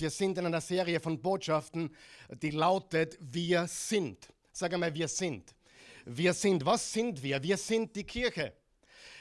Wir sind in einer Serie von Botschaften, die lautet Wir sind. Sag einmal, wir sind. Wir sind. Was sind wir? Wir sind die Kirche.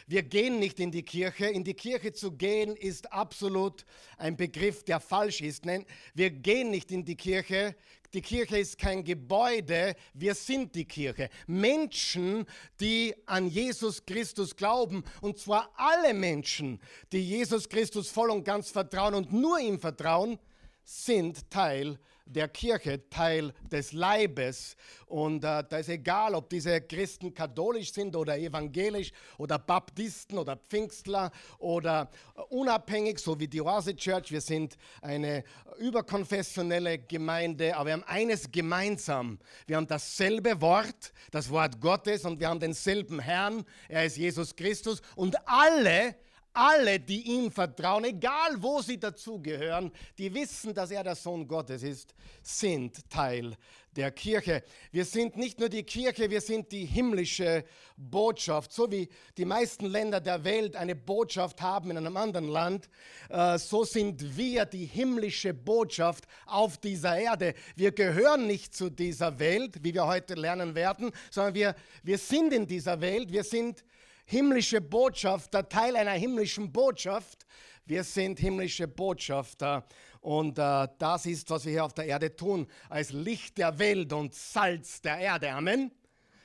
Wir gehen nicht in die Kirche. In die Kirche zu gehen ist absolut ein Begriff, der falsch ist. Nein, wir gehen nicht in die Kirche. Die Kirche ist kein Gebäude, wir sind die Kirche. Menschen, die an Jesus Christus glauben, und zwar alle Menschen, die Jesus Christus voll und ganz vertrauen und nur ihm vertrauen, sind Teil der Kirche, Teil des Leibes. Und äh, da ist egal, ob diese Christen katholisch sind oder evangelisch oder Baptisten oder Pfingstler oder äh, unabhängig, so wie die Oase Church. Wir sind eine überkonfessionelle Gemeinde, aber wir haben eines gemeinsam. Wir haben dasselbe Wort, das Wort Gottes, und wir haben denselben Herrn. Er ist Jesus Christus. Und alle, alle, die ihm vertrauen, egal wo sie dazugehören, die wissen, dass er der Sohn Gottes ist, sind Teil der Kirche. Wir sind nicht nur die Kirche, wir sind die himmlische Botschaft. So wie die meisten Länder der Welt eine Botschaft haben in einem anderen Land, äh, so sind wir die himmlische Botschaft auf dieser Erde. Wir gehören nicht zu dieser Welt, wie wir heute lernen werden, sondern wir, wir sind in dieser Welt, wir sind himmlische Botschafter, Teil einer himmlischen Botschaft. Wir sind himmlische Botschafter und äh, das ist, was wir hier auf der Erde tun, als Licht der Welt und Salz der Erde. Amen.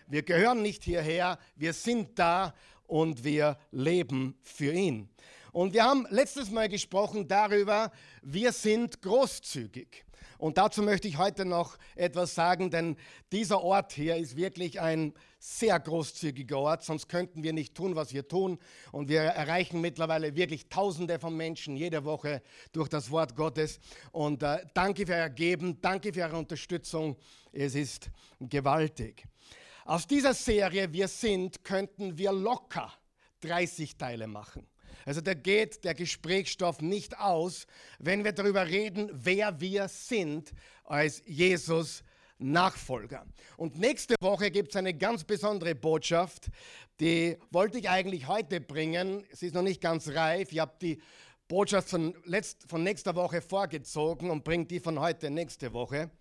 Wir gehören nicht hierher, wir sind da und wir leben für ihn. Und wir haben letztes Mal gesprochen darüber, wir sind großzügig. Und dazu möchte ich heute noch etwas sagen, denn dieser Ort hier ist wirklich ein sehr großzügiger Ort, sonst könnten wir nicht tun, was wir tun. Und wir erreichen mittlerweile wirklich Tausende von Menschen jede Woche durch das Wort Gottes. Und äh, danke für euer Geben, danke für eure Unterstützung. Es ist gewaltig. Aus dieser Serie Wir sind könnten wir locker 30 Teile machen. Also da geht der Gesprächsstoff nicht aus, wenn wir darüber reden, wer wir sind als Jesus Nachfolger. Und nächste Woche gibt es eine ganz besondere Botschaft, die wollte ich eigentlich heute bringen. Sie ist noch nicht ganz reif. Ich habe die Botschaft von, letzt, von nächster Woche vorgezogen und bringe die von heute nächste Woche.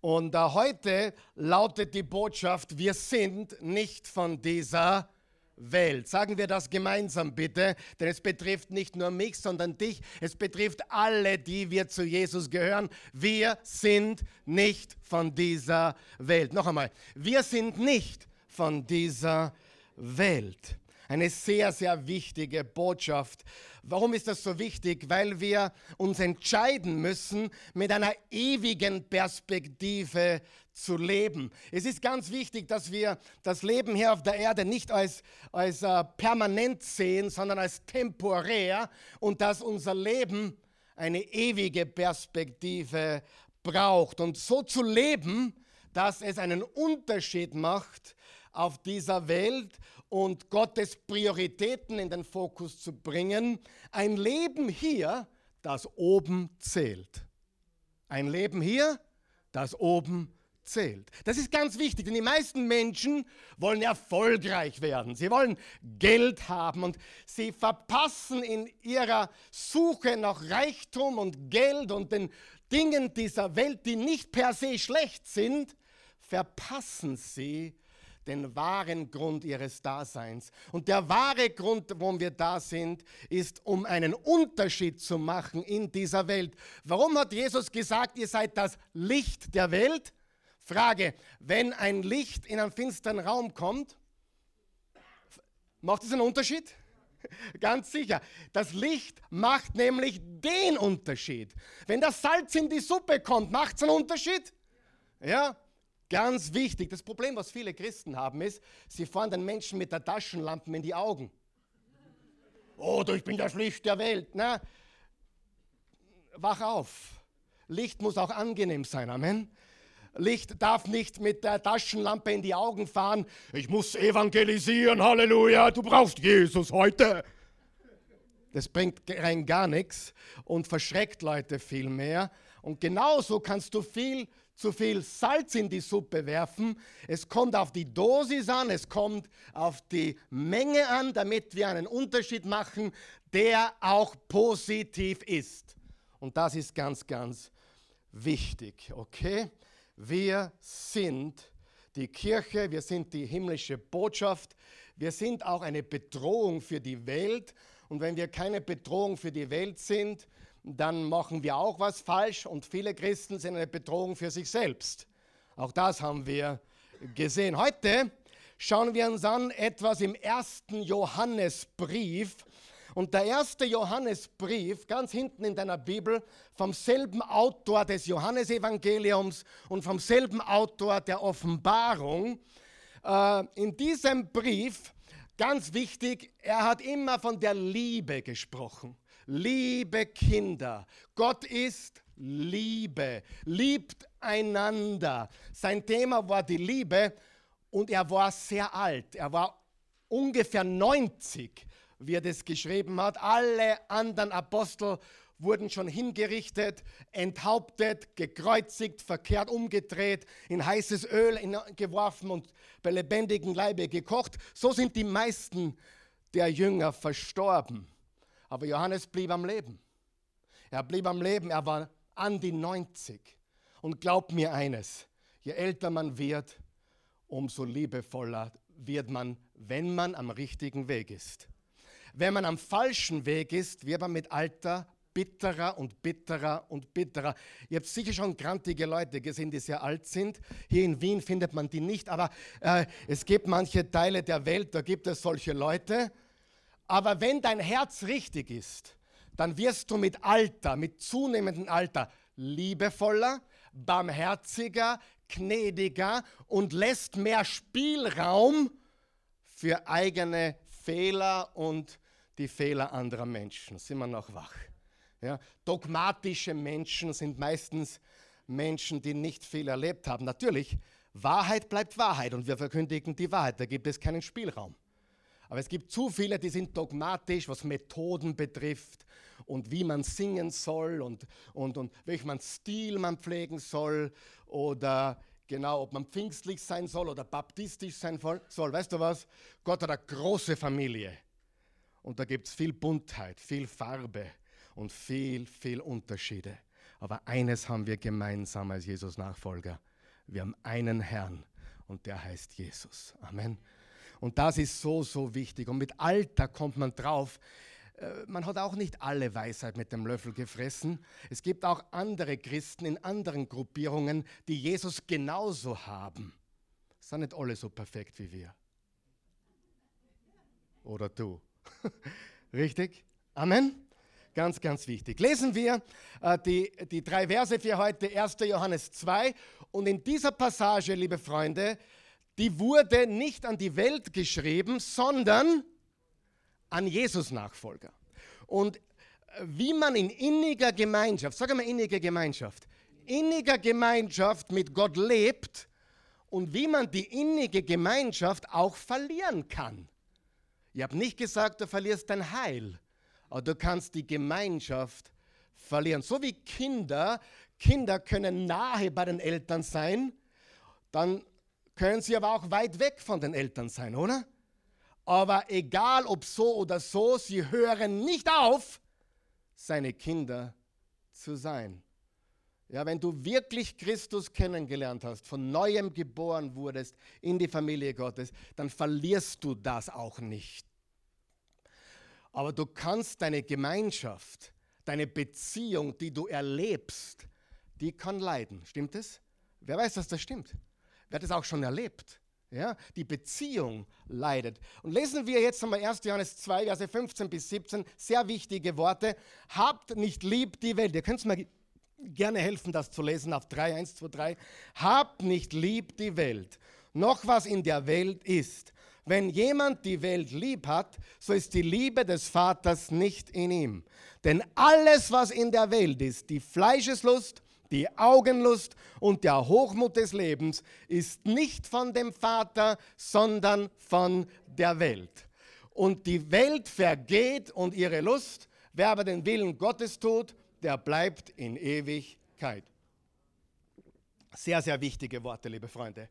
Und äh, heute lautet die Botschaft, wir sind nicht von dieser Welt. Sagen wir das gemeinsam bitte, denn es betrifft nicht nur mich, sondern dich. Es betrifft alle, die wir zu Jesus gehören. Wir sind nicht von dieser Welt. Noch einmal, wir sind nicht von dieser Welt. Eine sehr, sehr wichtige Botschaft. Warum ist das so wichtig? Weil wir uns entscheiden müssen, mit einer ewigen Perspektive zu leben. Es ist ganz wichtig, dass wir das Leben hier auf der Erde nicht als, als uh, permanent sehen, sondern als temporär und dass unser Leben eine ewige Perspektive braucht. Und so zu leben, dass es einen Unterschied macht auf dieser Welt und Gottes Prioritäten in den Fokus zu bringen. Ein Leben hier, das oben zählt. Ein Leben hier, das oben zählt. Das ist ganz wichtig, denn die meisten Menschen wollen erfolgreich werden. Sie wollen Geld haben und sie verpassen in ihrer Suche nach Reichtum und Geld und den Dingen dieser Welt, die nicht per se schlecht sind, verpassen sie den wahren Grund ihres Daseins. Und der wahre Grund, warum wir da sind, ist, um einen Unterschied zu machen in dieser Welt. Warum hat Jesus gesagt, ihr seid das Licht der Welt? Frage, wenn ein Licht in einen finsteren Raum kommt, macht es einen Unterschied? Ganz sicher. Das Licht macht nämlich den Unterschied. Wenn das Salz in die Suppe kommt, macht es einen Unterschied? Ja, Ganz wichtig, das Problem, was viele Christen haben, ist, sie fahren den Menschen mit der Taschenlampe in die Augen. Oh, ich bin das Licht der Welt. Na, wach auf. Licht muss auch angenehm sein. Amen. Licht darf nicht mit der Taschenlampe in die Augen fahren. Ich muss evangelisieren, Halleluja, du brauchst Jesus heute. Das bringt rein gar nichts und verschreckt Leute viel mehr. Und genauso kannst du viel zu viel Salz in die Suppe werfen. Es kommt auf die Dosis an, es kommt auf die Menge an, damit wir einen Unterschied machen, der auch positiv ist. Und das ist ganz, ganz wichtig, okay? Wir sind die Kirche, wir sind die himmlische Botschaft, wir sind auch eine Bedrohung für die Welt. Und wenn wir keine Bedrohung für die Welt sind, dann machen wir auch was falsch und viele Christen sind eine Bedrohung für sich selbst. Auch das haben wir gesehen. Heute schauen wir uns an etwas im ersten Johannesbrief. Und der erste Johannesbrief, ganz hinten in deiner Bibel, vom selben Autor des Johannesevangeliums und vom selben Autor der Offenbarung. Äh, in diesem Brief, ganz wichtig, er hat immer von der Liebe gesprochen. Liebe Kinder, Gott ist Liebe, liebt einander. Sein Thema war die Liebe und er war sehr alt. Er war ungefähr 90, wie er das geschrieben hat. Alle anderen Apostel wurden schon hingerichtet, enthauptet, gekreuzigt, verkehrt umgedreht, in heißes Öl geworfen und bei lebendigem Leibe gekocht. So sind die meisten der Jünger verstorben. Aber Johannes blieb am Leben. Er blieb am Leben, er war an die 90. Und glaubt mir eines, je älter man wird, umso liebevoller wird man, wenn man am richtigen Weg ist. Wenn man am falschen Weg ist, wird man mit Alter bitterer und bitterer und bitterer. Ihr habt sicher schon grantige Leute gesehen, die sehr alt sind. Hier in Wien findet man die nicht, aber äh, es gibt manche Teile der Welt, da gibt es solche Leute. Aber wenn dein Herz richtig ist, dann wirst du mit Alter, mit zunehmendem Alter liebevoller, barmherziger, gnädiger und lässt mehr Spielraum für eigene Fehler und die Fehler anderer Menschen. Sind wir noch wach? Ja, dogmatische Menschen sind meistens Menschen, die nicht viel erlebt haben. Natürlich, Wahrheit bleibt Wahrheit und wir verkündigen die Wahrheit. Da gibt es keinen Spielraum. Aber es gibt zu viele, die sind dogmatisch, was Methoden betrifft und wie man singen soll und, und, und welchen Stil man pflegen soll oder genau, ob man pfingstlich sein soll oder baptistisch sein soll. Weißt du was? Gott hat eine große Familie und da gibt es viel Buntheit, viel Farbe und viel, viel Unterschiede. Aber eines haben wir gemeinsam als Jesus-Nachfolger. Wir haben einen Herrn und der heißt Jesus. Amen. Und das ist so, so wichtig. Und mit Alter kommt man drauf, man hat auch nicht alle Weisheit mit dem Löffel gefressen. Es gibt auch andere Christen in anderen Gruppierungen, die Jesus genauso haben. Sind nicht alle so perfekt wie wir. Oder du. Richtig? Amen? Ganz, ganz wichtig. Lesen wir äh, die, die drei Verse für heute, 1. Johannes 2. Und in dieser Passage, liebe Freunde, die wurde nicht an die Welt geschrieben, sondern an Jesus Nachfolger. Und äh, wie man in inniger Gemeinschaft, sag mal innige Gemeinschaft, inniger Gemeinschaft mit Gott lebt und wie man die innige Gemeinschaft auch verlieren kann. Ich habe nicht gesagt, du verlierst dein Heil, aber du kannst die Gemeinschaft verlieren. So wie Kinder, Kinder können nahe bei den Eltern sein, dann können sie aber auch weit weg von den Eltern sein, oder? Aber egal ob so oder so, sie hören nicht auf, seine Kinder zu sein. Ja, wenn du wirklich Christus kennengelernt hast, von neuem geboren wurdest in die Familie Gottes, dann verlierst du das auch nicht. Aber du kannst deine Gemeinschaft, deine Beziehung, die du erlebst, die kann leiden. Stimmt es? Wer weiß, dass das stimmt? Wer hat es auch schon erlebt? Ja, die Beziehung leidet. Und lesen wir jetzt einmal 1. Johannes 2, Verse 15 bis 17, sehr wichtige Worte. Habt nicht lieb die Welt. Ihr könnt mir gerne helfen, das zu lesen auf 3, 1, 2, 3. Habt nicht lieb die Welt, noch was in der Welt ist. Wenn jemand die Welt lieb hat, so ist die Liebe des Vaters nicht in ihm. Denn alles, was in der Welt ist, die Fleischeslust, die Augenlust und der Hochmut des Lebens ist nicht von dem Vater, sondern von der Welt. Und die Welt vergeht und ihre Lust. Wer aber den Willen Gottes tut, der bleibt in Ewigkeit. Sehr, sehr wichtige Worte, liebe Freunde.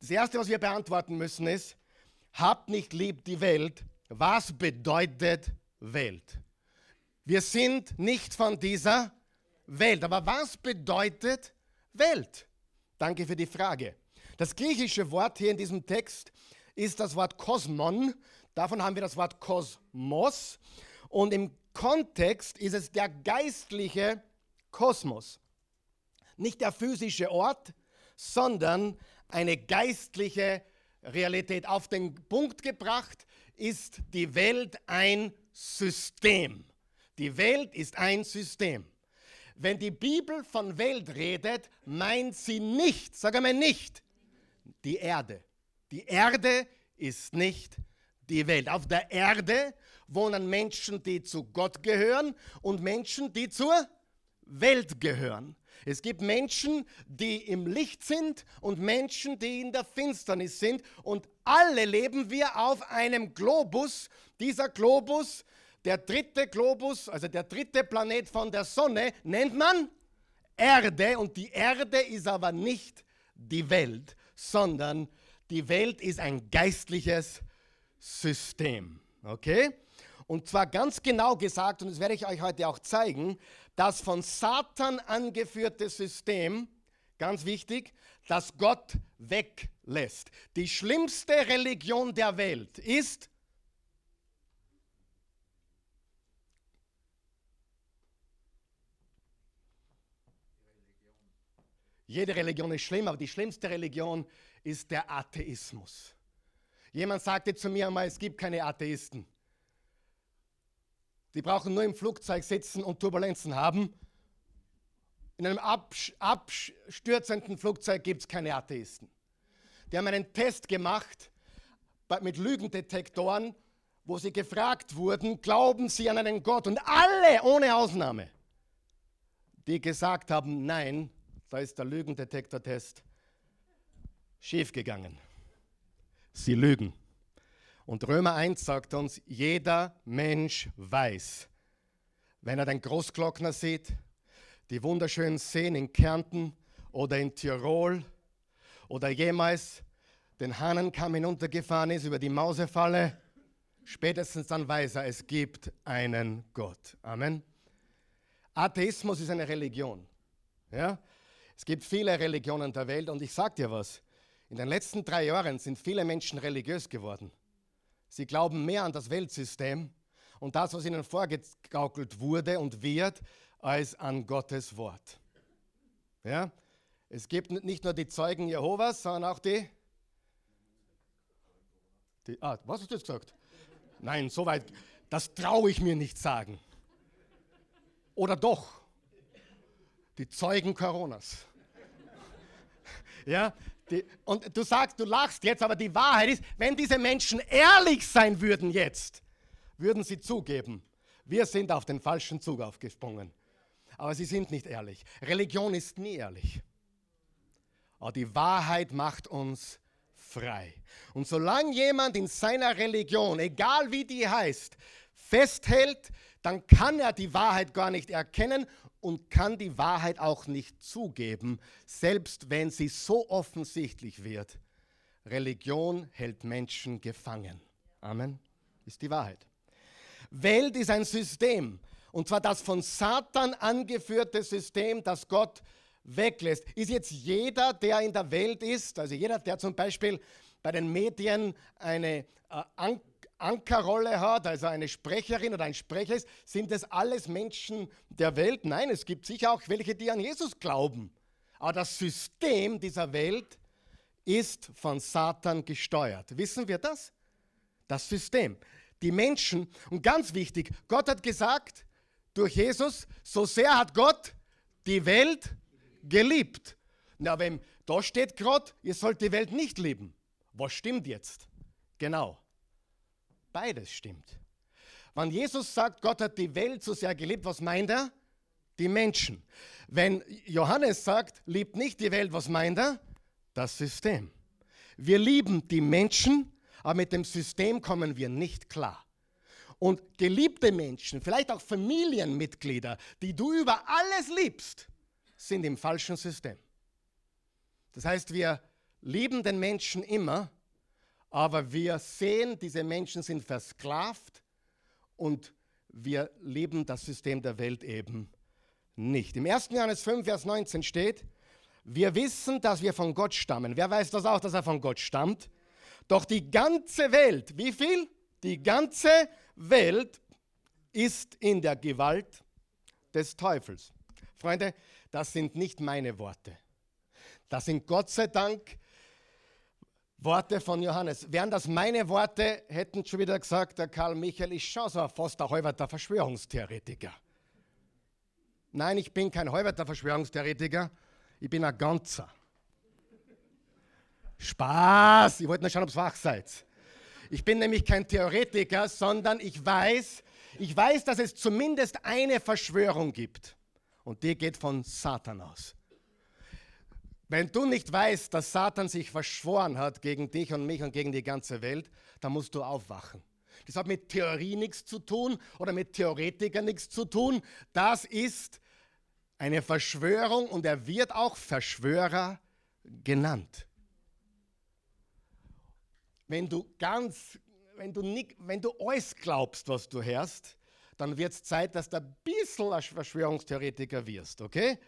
Das Erste, was wir beantworten müssen, ist, habt nicht lieb die Welt. Was bedeutet Welt? Wir sind nicht von dieser Welt. Welt. Aber was bedeutet Welt? Danke für die Frage. Das griechische Wort hier in diesem Text ist das Wort Kosmon. Davon haben wir das Wort Kosmos. Und im Kontext ist es der geistliche Kosmos. Nicht der physische Ort, sondern eine geistliche Realität. Auf den Punkt gebracht ist die Welt ein System. Die Welt ist ein System. Wenn die Bibel von Welt redet, meint sie nicht, sag einmal nicht, die Erde. Die Erde ist nicht die Welt. Auf der Erde wohnen Menschen, die zu Gott gehören und Menschen, die zur Welt gehören. Es gibt Menschen, die im Licht sind und Menschen, die in der Finsternis sind. Und alle leben wir auf einem Globus. Dieser Globus, der dritte Globus, also der dritte Planet von der Sonne, nennt man Erde. Und die Erde ist aber nicht die Welt, sondern die Welt ist ein geistliches System. Okay? Und zwar ganz genau gesagt, und das werde ich euch heute auch zeigen, das von Satan angeführte System, ganz wichtig, das Gott weglässt. Die schlimmste Religion der Welt ist Jede Religion ist schlimm, aber die schlimmste Religion ist der Atheismus. Jemand sagte zu mir einmal, es gibt keine Atheisten. Die brauchen nur im Flugzeug sitzen und Turbulenzen haben. In einem abstürzenden Flugzeug gibt es keine Atheisten. Die haben einen Test gemacht mit Lügendetektoren, wo sie gefragt wurden, glauben sie an einen Gott? Und alle, ohne Ausnahme, die gesagt haben, nein, da ist der Lügendetektortest schiefgegangen. Sie lügen. Und Römer 1 sagt uns, jeder Mensch weiß, wenn er den Großglockner sieht, die wunderschönen Seen in Kärnten oder in Tirol oder jemals den Hahnenkamm hinuntergefahren ist über die Mausefalle, spätestens dann weiß er, es gibt einen Gott. Amen. Atheismus ist eine Religion. Ja? Es gibt viele Religionen der Welt und ich sage dir was, in den letzten drei Jahren sind viele Menschen religiös geworden. Sie glauben mehr an das Weltsystem und das, was ihnen vorgegaukelt wurde und wird, als an Gottes Wort. Ja? Es gibt nicht nur die Zeugen Jehovas, sondern auch die. die ah, was hast du jetzt gesagt? Nein, soweit, das traue ich mir nicht sagen. Oder doch? Die Zeugen Coronas. Ja, die, und du sagst, du lachst jetzt, aber die Wahrheit ist, wenn diese Menschen ehrlich sein würden jetzt, würden sie zugeben, wir sind auf den falschen Zug aufgesprungen. Aber sie sind nicht ehrlich. Religion ist nie ehrlich. Aber die Wahrheit macht uns frei. Und solange jemand in seiner Religion, egal wie die heißt, festhält, dann kann er die Wahrheit gar nicht erkennen und kann die Wahrheit auch nicht zugeben, selbst wenn sie so offensichtlich wird. Religion hält Menschen gefangen. Amen. Ist die Wahrheit. Welt ist ein System, und zwar das von Satan angeführte System, das Gott weglässt. Ist jetzt jeder, der in der Welt ist, also jeder, der zum Beispiel bei den Medien eine äh, Ankerrolle hat, also eine Sprecherin oder ein Sprecher ist, sind das alles Menschen der Welt? Nein, es gibt sicher auch welche, die an Jesus glauben. Aber das System dieser Welt ist von Satan gesteuert. Wissen wir das? Das System. Die Menschen, und ganz wichtig, Gott hat gesagt, durch Jesus, so sehr hat Gott die Welt geliebt. Na, wenn da steht gerade, ihr sollt die Welt nicht lieben. Was stimmt jetzt? Genau. Beides stimmt. Wenn Jesus sagt, Gott hat die Welt so sehr geliebt, was meint er? Die Menschen. Wenn Johannes sagt, liebt nicht die Welt, was meint er? Das System. Wir lieben die Menschen, aber mit dem System kommen wir nicht klar. Und geliebte Menschen, vielleicht auch Familienmitglieder, die du über alles liebst, sind im falschen System. Das heißt, wir lieben den Menschen immer, aber wir sehen, diese Menschen sind versklavt und wir leben das System der Welt eben nicht. Im 1. Johannes 5, Vers 19 steht, wir wissen, dass wir von Gott stammen. Wer weiß das auch, dass er von Gott stammt? Doch die ganze Welt, wie viel? Die ganze Welt ist in der Gewalt des Teufels. Freunde, das sind nicht meine Worte. Das sind Gott sei Dank Worte von Johannes. Wären das meine Worte, hätten schon wieder gesagt, der Karl Michael ist schon so ein fast ein halberter Verschwörungstheoretiker. Nein, ich bin kein halberter Verschwörungstheoretiker, ich bin ein ganzer. Spaß, ich wollte nur schauen, ob es wach seid. Ich bin nämlich kein Theoretiker, sondern ich weiß, ich weiß, dass es zumindest eine Verschwörung gibt. Und die geht von Satan aus. Wenn du nicht weißt, dass Satan sich verschworen hat gegen dich und mich und gegen die ganze Welt, dann musst du aufwachen. Das hat mit Theorie nichts zu tun oder mit Theoretikern nichts zu tun. Das ist eine Verschwörung und er wird auch Verschwörer genannt. Wenn du ganz, wenn du, nicht, wenn du alles glaubst, was du hörst, dann wird es Zeit, dass du ein bisschen ein Verschwörungstheoretiker wirst, okay?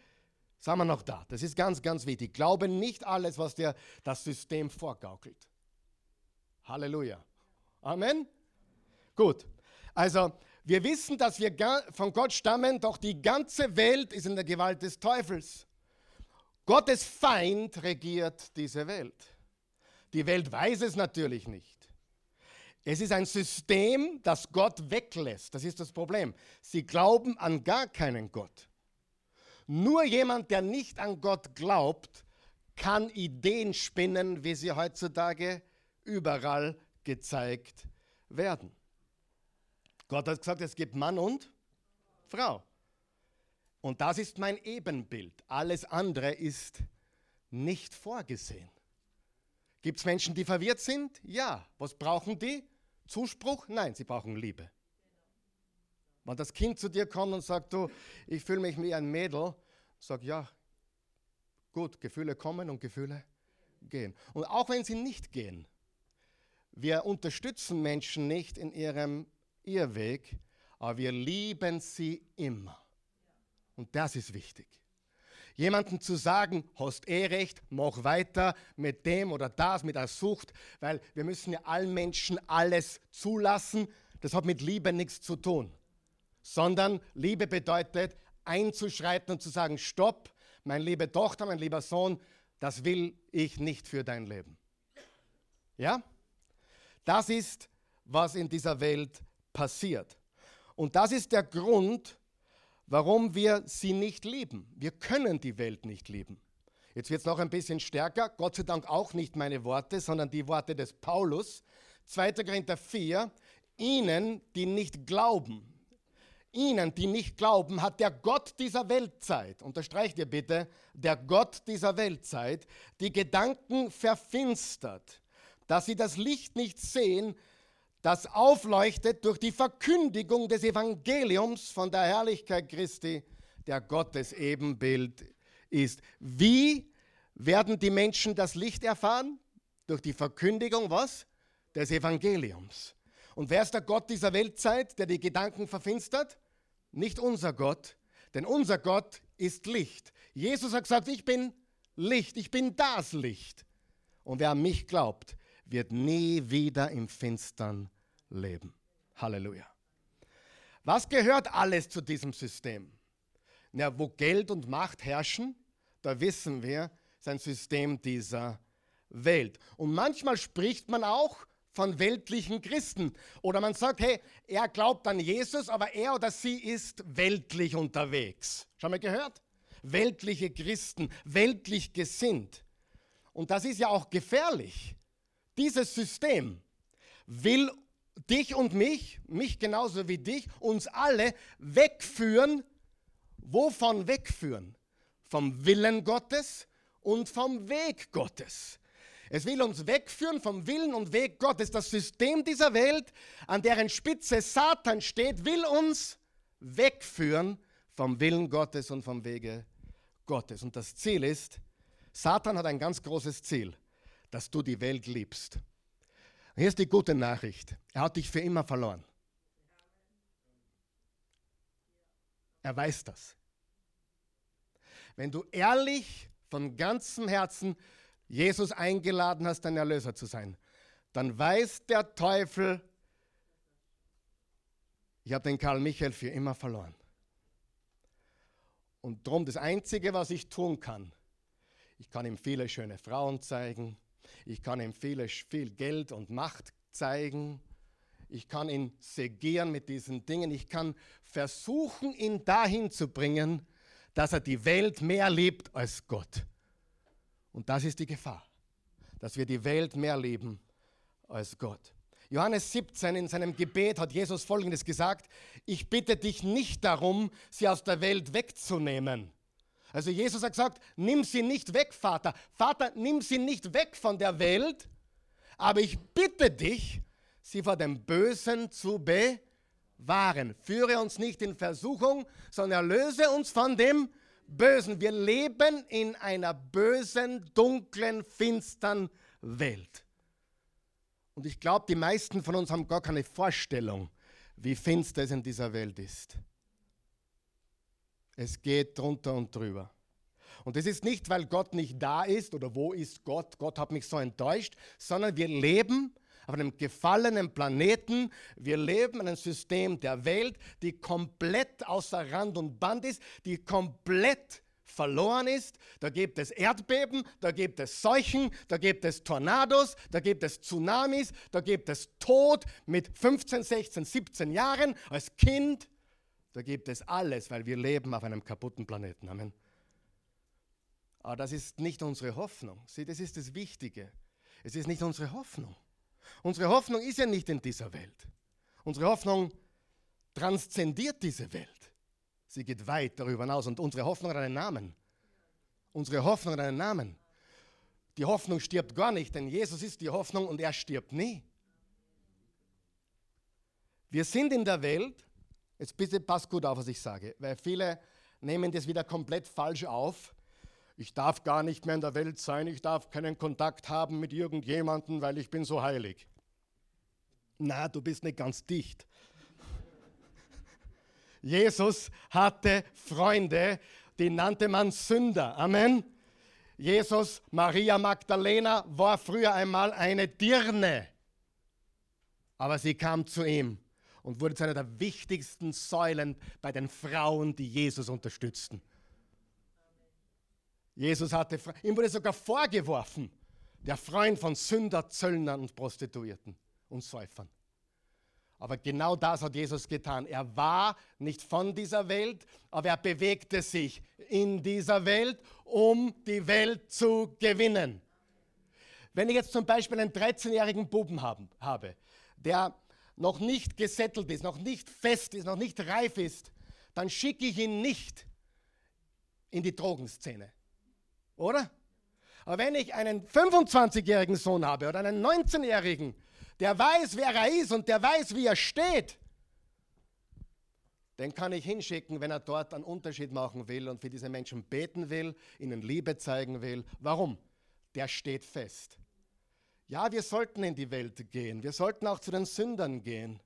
Sagen wir noch da. Das ist ganz, ganz wichtig. Glaube nicht alles, was dir das System vorgaukelt. Halleluja. Amen. Gut. Also, wir wissen, dass wir von Gott stammen, doch die ganze Welt ist in der Gewalt des Teufels. Gottes Feind regiert diese Welt. Die Welt weiß es natürlich nicht. Es ist ein System, das Gott weglässt. Das ist das Problem. Sie glauben an gar keinen Gott. Nur jemand, der nicht an Gott glaubt, kann Ideen spinnen, wie sie heutzutage überall gezeigt werden. Gott hat gesagt, es gibt Mann und Frau. Und das ist mein Ebenbild. Alles andere ist nicht vorgesehen. Gibt es Menschen, die verwirrt sind? Ja. Was brauchen die? Zuspruch? Nein, sie brauchen Liebe. Wenn das Kind zu dir kommt und sagt, du, ich fühle mich wie ein Mädel, sag ja, gut, Gefühle kommen und Gefühle gehen. Und auch wenn sie nicht gehen, wir unterstützen Menschen nicht in ihrem Irrweg, aber wir lieben sie immer. Und das ist wichtig. Jemanden zu sagen, hast eh recht, mach weiter mit dem oder das, mit der Sucht, weil wir müssen ja allen Menschen alles zulassen. Das hat mit Liebe nichts zu tun, sondern Liebe bedeutet einzuschreiten und zu sagen, stopp, meine liebe Tochter, mein lieber Sohn, das will ich nicht für dein Leben. Ja? Das ist, was in dieser Welt passiert. Und das ist der Grund, warum wir sie nicht lieben. Wir können die Welt nicht lieben. Jetzt wird es noch ein bisschen stärker, Gott sei Dank auch nicht meine Worte, sondern die Worte des Paulus. 2. Korinther 4, ihnen, die nicht glauben, ihnen, die nicht glauben, hat der Gott dieser Weltzeit, unterstreicht ihr bitte, der Gott dieser Weltzeit, die Gedanken verfinstert, dass sie das Licht nicht sehen, das aufleuchtet durch die Verkündigung des Evangeliums von der Herrlichkeit Christi, der Gottes Ebenbild ist. Wie werden die Menschen das Licht erfahren? Durch die Verkündigung was? Des Evangeliums. Und wer ist der Gott dieser Weltzeit, der die Gedanken verfinstert? Nicht unser Gott, denn unser Gott ist Licht. Jesus hat gesagt, ich bin Licht, ich bin das Licht. Und wer an mich glaubt, wird nie wieder im Finstern leben. Halleluja. Was gehört alles zu diesem System? Na, wo Geld und Macht herrschen, da wissen wir, ist ein System dieser Welt. Und manchmal spricht man auch von weltlichen Christen. Oder man sagt, hey, er glaubt an Jesus, aber er oder sie ist weltlich unterwegs. Schon mal gehört? Weltliche Christen, weltlich gesinnt. Und das ist ja auch gefährlich. Dieses System will dich und mich, mich genauso wie dich, uns alle wegführen. Wovon wegführen? Vom Willen Gottes und vom Weg Gottes. Es will uns wegführen vom Willen und Weg Gottes. Das System dieser Welt, an deren Spitze Satan steht, will uns wegführen vom Willen Gottes und vom Wege Gottes. Und das Ziel ist, Satan hat ein ganz großes Ziel, dass du die Welt liebst. Hier ist die gute Nachricht. Er hat dich für immer verloren. Er weiß das. Wenn du ehrlich von ganzem Herzen Jesus eingeladen hast, dein Erlöser zu sein, dann weiß der Teufel, ich habe den Karl Michael für immer verloren. Und darum das Einzige, was ich tun kann, ich kann ihm viele schöne Frauen zeigen, ich kann ihm viele, viel Geld und Macht zeigen, ich kann ihn segieren mit diesen Dingen, ich kann versuchen, ihn dahin zu bringen, dass er die Welt mehr liebt als Gott. Und das ist die Gefahr, dass wir die Welt mehr lieben als Gott. Johannes 17 in seinem Gebet hat Jesus Folgendes gesagt, ich bitte dich nicht darum, sie aus der Welt wegzunehmen. Also Jesus hat gesagt, nimm sie nicht weg, Vater. Vater, nimm sie nicht weg von der Welt, aber ich bitte dich, sie vor dem Bösen zu bewahren. Führe uns nicht in Versuchung, sondern erlöse uns von dem Bösen. Wir leben in einer bösen, dunklen, finstern Welt. Und ich glaube, die meisten von uns haben gar keine Vorstellung, wie finster es in dieser Welt ist. Es geht drunter und drüber. Und das ist nicht, weil Gott nicht da ist oder wo ist Gott, Gott hat mich so enttäuscht, sondern wir leben auf einem gefallenen Planeten. Wir leben in einem System der Welt, die komplett außer Rand und Band ist, die komplett verloren ist. Da gibt es Erdbeben, da gibt es Seuchen, da gibt es Tornados, da gibt es Tsunamis, da gibt es Tod mit 15, 16, 17 Jahren als Kind. Da gibt es alles, weil wir leben auf einem kaputten Planeten. Amen. Aber das ist nicht unsere Hoffnung. Sieh, das ist das Wichtige. Es ist nicht unsere Hoffnung. Unsere Hoffnung ist ja nicht in dieser Welt. Unsere Hoffnung transzendiert diese Welt. Sie geht weit darüber hinaus und unsere Hoffnung hat einen Namen. Unsere Hoffnung hat einen Namen. Die Hoffnung stirbt gar nicht, denn Jesus ist die Hoffnung und er stirbt nie. Wir sind in der Welt, jetzt bitte passt gut auf, was ich sage, weil viele nehmen das wieder komplett falsch auf. Ich darf gar nicht mehr in der Welt sein, ich darf keinen Kontakt haben mit irgendjemandem, weil ich bin so heilig. Na, du bist nicht ganz dicht. Jesus hatte Freunde, die nannte man Sünder. Amen. Jesus, Maria Magdalena war früher einmal eine Dirne, aber sie kam zu ihm und wurde zu einer der wichtigsten Säulen bei den Frauen, die Jesus unterstützten. Jesus hatte, ihm wurde sogar vorgeworfen, der Freund von Sünder, Zöllnern und Prostituierten und Säufern. Aber genau das hat Jesus getan. Er war nicht von dieser Welt, aber er bewegte sich in dieser Welt, um die Welt zu gewinnen. Wenn ich jetzt zum Beispiel einen 13-jährigen Buben haben, habe, der noch nicht gesettelt ist, noch nicht fest ist, noch nicht reif ist, dann schicke ich ihn nicht in die Drogenszene. Oder? Aber wenn ich einen 25-jährigen Sohn habe oder einen 19-jährigen, der weiß, wer er ist und der weiß, wie er steht, den kann ich hinschicken, wenn er dort einen Unterschied machen will und für diese Menschen beten will, ihnen Liebe zeigen will. Warum? Der steht fest. Ja, wir sollten in die Welt gehen, wir sollten auch zu den Sündern gehen,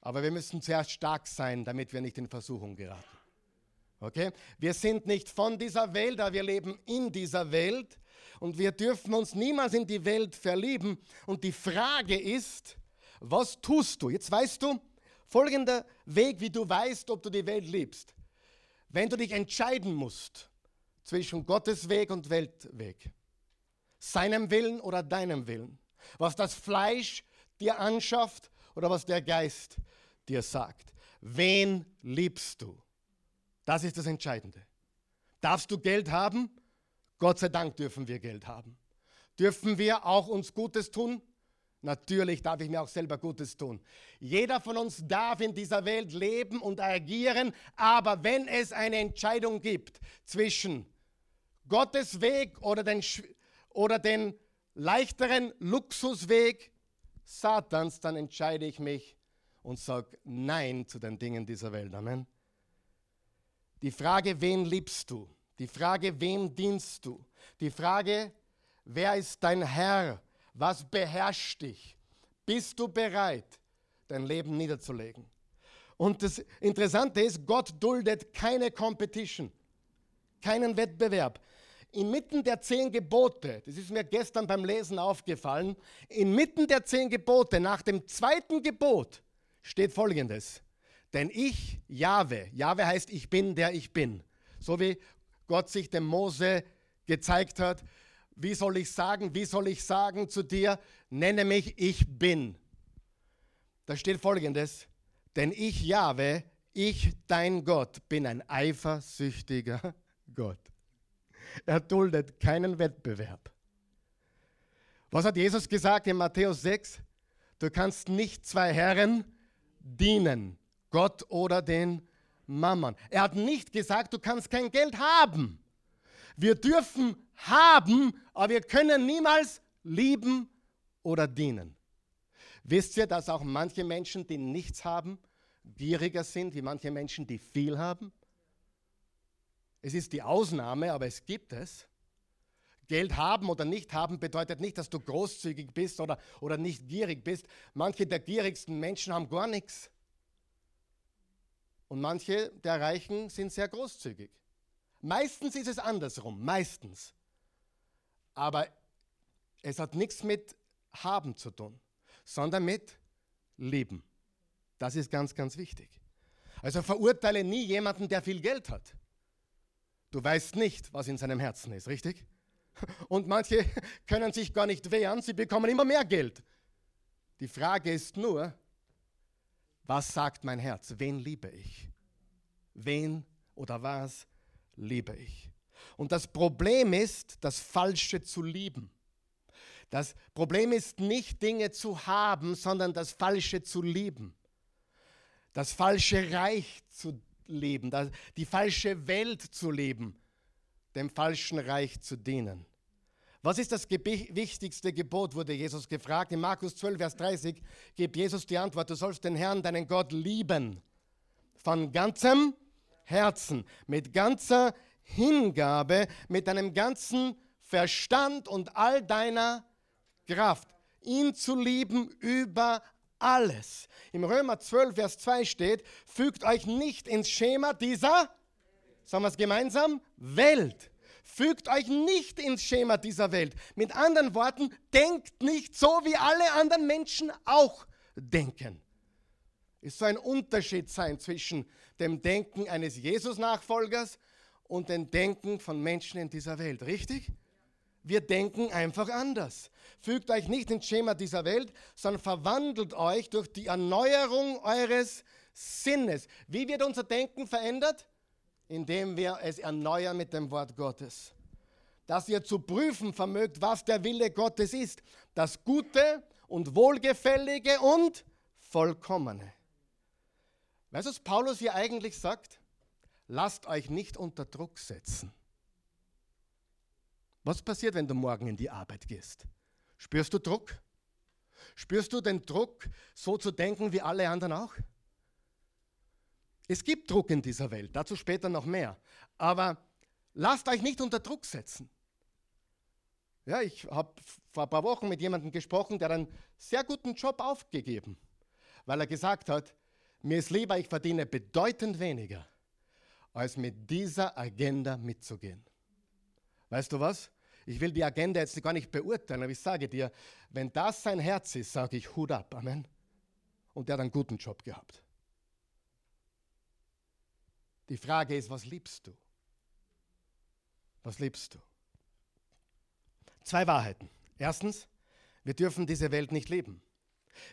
aber wir müssen zuerst stark sein, damit wir nicht in Versuchung geraten. Okay? Wir sind nicht von dieser Welt, aber wir leben in dieser Welt und wir dürfen uns niemals in die Welt verlieben. Und die Frage ist, was tust du? Jetzt weißt du, folgender Weg, wie du weißt, ob du die Welt liebst. Wenn du dich entscheiden musst zwischen Gottes Weg und Weltweg, seinem Willen oder deinem Willen, was das Fleisch dir anschafft oder was der Geist dir sagt, wen liebst du? Das ist das Entscheidende. Darfst du Geld haben? Gott sei Dank dürfen wir Geld haben. Dürfen wir auch uns Gutes tun? Natürlich darf ich mir auch selber Gutes tun. Jeder von uns darf in dieser Welt leben und agieren, aber wenn es eine Entscheidung gibt zwischen Gottes Weg oder den, oder den leichteren Luxusweg Satans, dann entscheide ich mich und sage Nein zu den Dingen dieser Welt. Amen. Die Frage, wen liebst du? Die Frage, wem dienst du? Die Frage, wer ist dein Herr? Was beherrscht dich? Bist du bereit, dein Leben niederzulegen? Und das Interessante ist, Gott duldet keine Competition. keinen Wettbewerb. Inmitten der zehn Gebote, das ist mir gestern beim Lesen aufgefallen, inmitten der zehn Gebote, nach dem zweiten Gebot, steht folgendes. Denn ich, Jahwe, Jahwe heißt ich bin, der ich bin. So wie Gott sich dem Mose gezeigt hat, wie soll ich sagen, wie soll ich sagen zu dir, nenne mich, ich bin. Da steht folgendes, denn ich, Jahwe, ich, dein Gott, bin ein eifersüchtiger Gott. Er duldet keinen Wettbewerb. Was hat Jesus gesagt in Matthäus 6? Du kannst nicht zwei Herren dienen, Gott oder den Mammon. Er hat nicht gesagt, du kannst kein Geld haben. Wir dürfen haben, aber wir können niemals lieben oder dienen. Wisst ihr, dass auch manche Menschen, die nichts haben, gieriger sind wie manche Menschen, die viel haben? Es ist die Ausnahme, aber es gibt es. Geld haben oder nicht haben bedeutet nicht, dass du großzügig bist oder, oder nicht gierig bist. Manche der gierigsten Menschen haben gar nichts. Und manche der Reichen sind sehr großzügig. Meistens ist es andersrum, meistens. Aber es hat nichts mit haben zu tun, sondern mit Leben. Das ist ganz, ganz wichtig. Also verurteile nie jemanden, der viel Geld hat. Du weißt nicht, was in seinem Herzen ist, richtig? Und manche können sich gar nicht wehren, sie bekommen immer mehr Geld. Die Frage ist nur, was sagt mein Herz? Wen liebe ich? Wen oder was liebe ich? Und das Problem ist, das Falsche zu lieben. Das Problem ist nicht Dinge zu haben, sondern das Falsche zu lieben. Das falsche Reich zu leben, die falsche Welt zu leben, dem falschen Reich zu dienen. Was ist das wichtigste Gebot, wurde Jesus gefragt. In Markus 12, Vers 30 gibt Jesus die Antwort, du sollst den Herrn, deinen Gott, lieben. Von ganzem Herzen, mit ganzer Hingabe, mit deinem ganzen Verstand und all deiner Kraft. Ihn zu lieben über alles. Im Römer 12, Vers 2 steht, fügt euch nicht ins Schema dieser, sagen wir es gemeinsam, Welt. Fügt euch nicht ins Schema dieser Welt. Mit anderen Worten, denkt nicht so, wie alle anderen Menschen auch denken. Es soll ein Unterschied sein zwischen dem Denken eines Jesus-Nachfolgers und dem Denken von Menschen in dieser Welt. Richtig? Wir denken einfach anders. Fügt euch nicht ins Schema dieser Welt, sondern verwandelt euch durch die Erneuerung eures Sinnes. Wie wird unser Denken verändert? Indem wir es erneuern mit dem Wort Gottes. Dass ihr zu prüfen vermögt, was der Wille Gottes ist. Das Gute und Wohlgefällige und Vollkommene. Weißt du, was Paulus hier eigentlich sagt? Lasst euch nicht unter Druck setzen. Was passiert, wenn du morgen in die Arbeit gehst? Spürst du Druck? Spürst du den Druck, so zu denken wie alle anderen auch? Es gibt Druck in dieser Welt, dazu später noch mehr. Aber lasst euch nicht unter Druck setzen. Ja, ich habe vor ein paar Wochen mit jemandem gesprochen, der einen sehr guten Job aufgegeben, weil er gesagt hat, mir ist lieber, ich verdiene bedeutend weniger, als mit dieser Agenda mitzugehen. Weißt du was? Ich will die Agenda jetzt gar nicht beurteilen, aber ich sage dir, wenn das sein Herz ist, sage ich Hut ab. Amen. Und der hat einen guten Job gehabt. Die Frage ist, was liebst du? Was liebst du? Zwei Wahrheiten. Erstens, wir dürfen diese Welt nicht leben.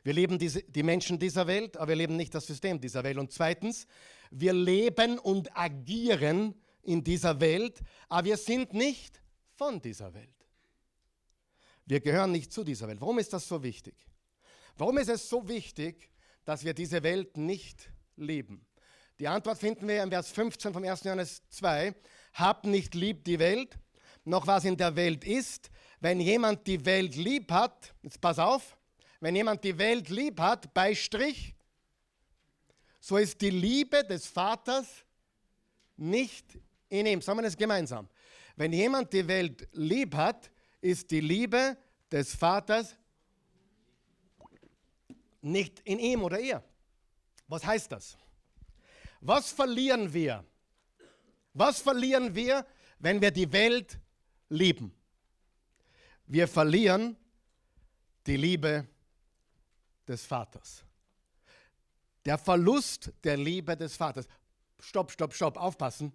Wir leben diese, die Menschen dieser Welt, aber wir leben nicht das System dieser Welt. Und zweitens, wir leben und agieren in dieser Welt, aber wir sind nicht von dieser Welt. Wir gehören nicht zu dieser Welt. Warum ist das so wichtig? Warum ist es so wichtig, dass wir diese Welt nicht lieben? Die Antwort finden wir im Vers 15 vom 1. Johannes 2. Habt nicht lieb die Welt, noch was in der Welt ist. Wenn jemand die Welt lieb hat, jetzt pass auf, wenn jemand die Welt lieb hat, bei Strich, so ist die Liebe des Vaters nicht in ihm. Sagen wir das gemeinsam. Wenn jemand die Welt lieb hat, ist die Liebe des Vaters nicht in ihm oder ihr. Was heißt das? Was verlieren wir? Was verlieren wir, wenn wir die Welt lieben. Wir verlieren die Liebe des Vaters. Der Verlust der Liebe des Vaters. Stopp, stopp, stopp, aufpassen.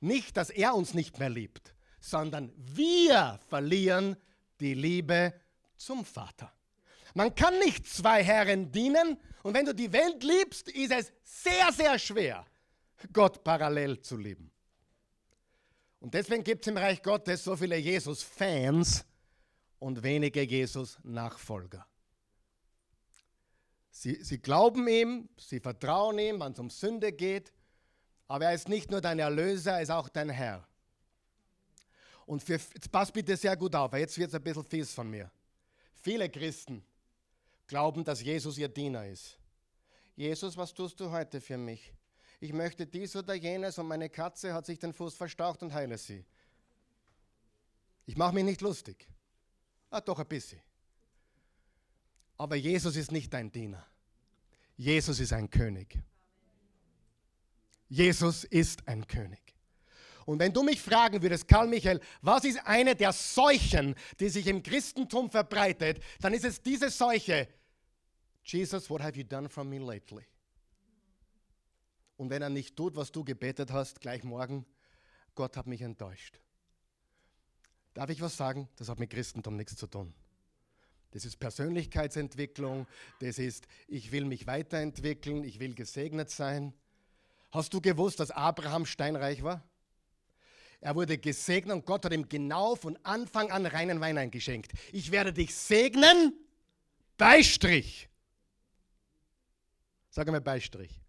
Nicht, dass er uns nicht mehr liebt, sondern wir verlieren die Liebe zum Vater. Man kann nicht zwei Herren dienen und wenn du die Welt liebst, ist es sehr, sehr schwer, Gott parallel zu lieben. Und deswegen gibt es im Reich Gottes so viele Jesus-Fans und wenige Jesus-Nachfolger. Sie, sie glauben ihm, sie vertrauen ihm, wenn es um Sünde geht, aber er ist nicht nur dein Erlöser, er ist auch dein Herr. Und für, jetzt pass bitte sehr gut auf, jetzt wird es ein bisschen fies von mir. Viele Christen glauben, dass Jesus ihr Diener ist. Jesus, was tust du heute für mich? Ich möchte dies oder jenes und meine Katze hat sich den Fuß verstaucht und heile sie. Ich mache mich nicht lustig. Ah, doch ein bisschen. Aber Jesus ist nicht dein Diener. Jesus ist ein König. Jesus ist ein König. Und wenn du mich fragen würdest, Karl Michael, was ist eine der Seuchen, die sich im Christentum verbreitet, dann ist es diese Seuche. Jesus, what have you done for me lately? Und wenn er nicht tut, was du gebetet hast, gleich morgen, Gott hat mich enttäuscht. Darf ich was sagen? Das hat mit Christentum nichts zu tun. Das ist Persönlichkeitsentwicklung, das ist, ich will mich weiterentwickeln, ich will gesegnet sein. Hast du gewusst, dass Abraham steinreich war? Er wurde gesegnet und Gott hat ihm genau von Anfang an reinen Wein eingeschenkt. Ich werde dich segnen, Beistrich. Sag mal Beistrich.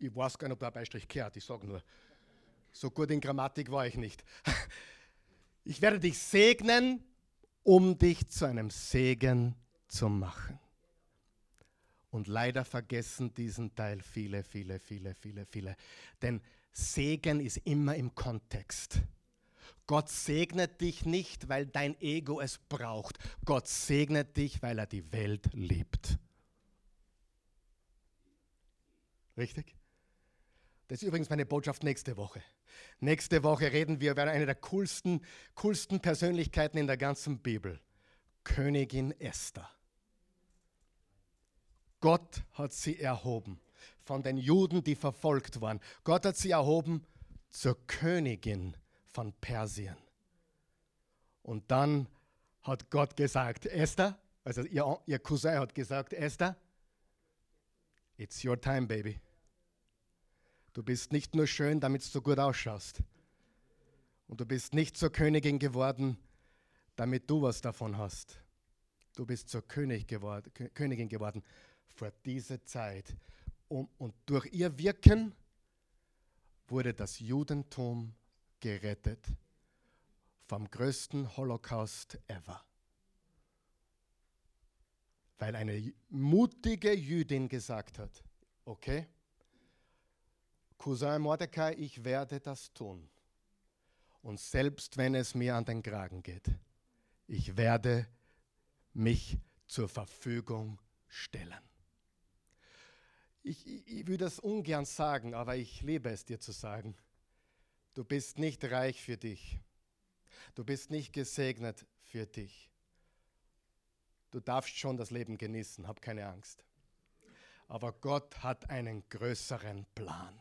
Ich weiß gar nicht, ob ein Beistrich gehört, ich sage nur. So gut in Grammatik war ich nicht. Ich werde dich segnen, um dich zu einem Segen zu machen. Und leider vergessen diesen Teil viele, viele, viele, viele, viele. Denn Segen ist immer im Kontext. Gott segnet dich nicht, weil dein Ego es braucht. Gott segnet dich, weil er die Welt liebt. Richtig? Das ist übrigens meine Botschaft nächste Woche. Nächste Woche reden wir über eine der coolsten, coolsten Persönlichkeiten in der ganzen Bibel. Königin Esther. Gott hat sie erhoben von den Juden, die verfolgt waren. Gott hat sie erhoben zur Königin von Persien. Und dann hat Gott gesagt, Esther, also ihr, ihr Cousin hat gesagt, Esther, it's your time, baby. Du bist nicht nur schön, damit du gut ausschaust. Und du bist nicht zur Königin geworden, damit du was davon hast. Du bist zur König geworden, Königin geworden vor dieser Zeit. Und, und durch ihr Wirken wurde das Judentum gerettet vom größten Holocaust ever. Weil eine mutige Jüdin gesagt hat, okay, Cousin Mordecai, ich werde das tun. Und selbst wenn es mir an den Kragen geht, ich werde mich zur Verfügung stellen. Ich, ich, ich würde das ungern sagen, aber ich liebe es dir zu sagen. Du bist nicht reich für dich. Du bist nicht gesegnet für dich. Du darfst schon das Leben genießen, hab keine Angst. Aber Gott hat einen größeren Plan.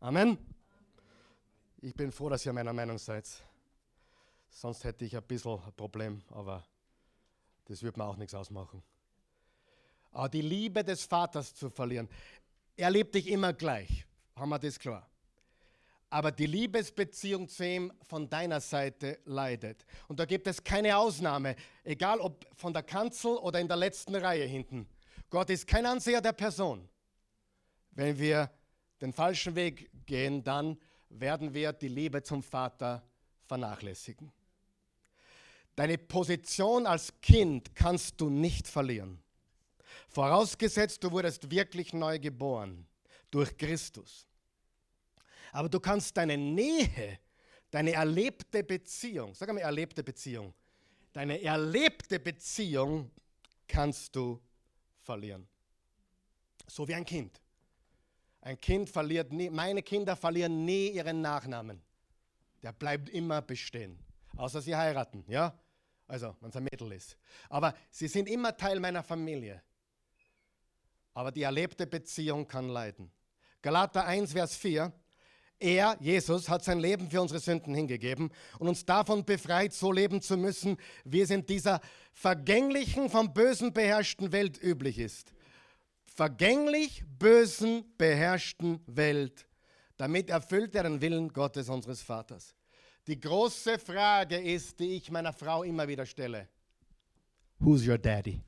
Amen. Ich bin froh, dass ihr meiner Meinung seid. Sonst hätte ich ein bisschen ein Problem, aber das würde mir auch nichts ausmachen. Aber die Liebe des Vaters zu verlieren, er liebt dich immer gleich, haben wir das klar. Aber die Liebesbeziehung zu ihm von deiner Seite leidet. Und da gibt es keine Ausnahme, egal ob von der Kanzel oder in der letzten Reihe hinten. Gott ist kein Anseher der Person. Wenn wir den falschen Weg gehen, dann werden wir die Liebe zum Vater vernachlässigen. Deine Position als Kind kannst du nicht verlieren. Vorausgesetzt, du wurdest wirklich neu geboren durch Christus. Aber du kannst deine Nähe, deine erlebte Beziehung, sag mal erlebte Beziehung, deine erlebte Beziehung kannst du verlieren. So wie ein Kind. Ein Kind verliert nie, meine Kinder verlieren nie ihren Nachnamen. Der bleibt immer bestehen. Außer sie heiraten, ja? Also, wenn es ein Mädel ist. Aber sie sind immer Teil meiner Familie. Aber die erlebte Beziehung kann leiden. Galater 1, Vers 4. Er, Jesus, hat sein Leben für unsere Sünden hingegeben und uns davon befreit, so leben zu müssen, wie es in dieser vergänglichen, vom Bösen beherrschten Welt üblich ist. Vergänglich, bösen, beherrschten Welt. Damit erfüllt er den Willen Gottes, unseres Vaters. Die große Frage ist, die ich meiner Frau immer wieder stelle. Who's your daddy?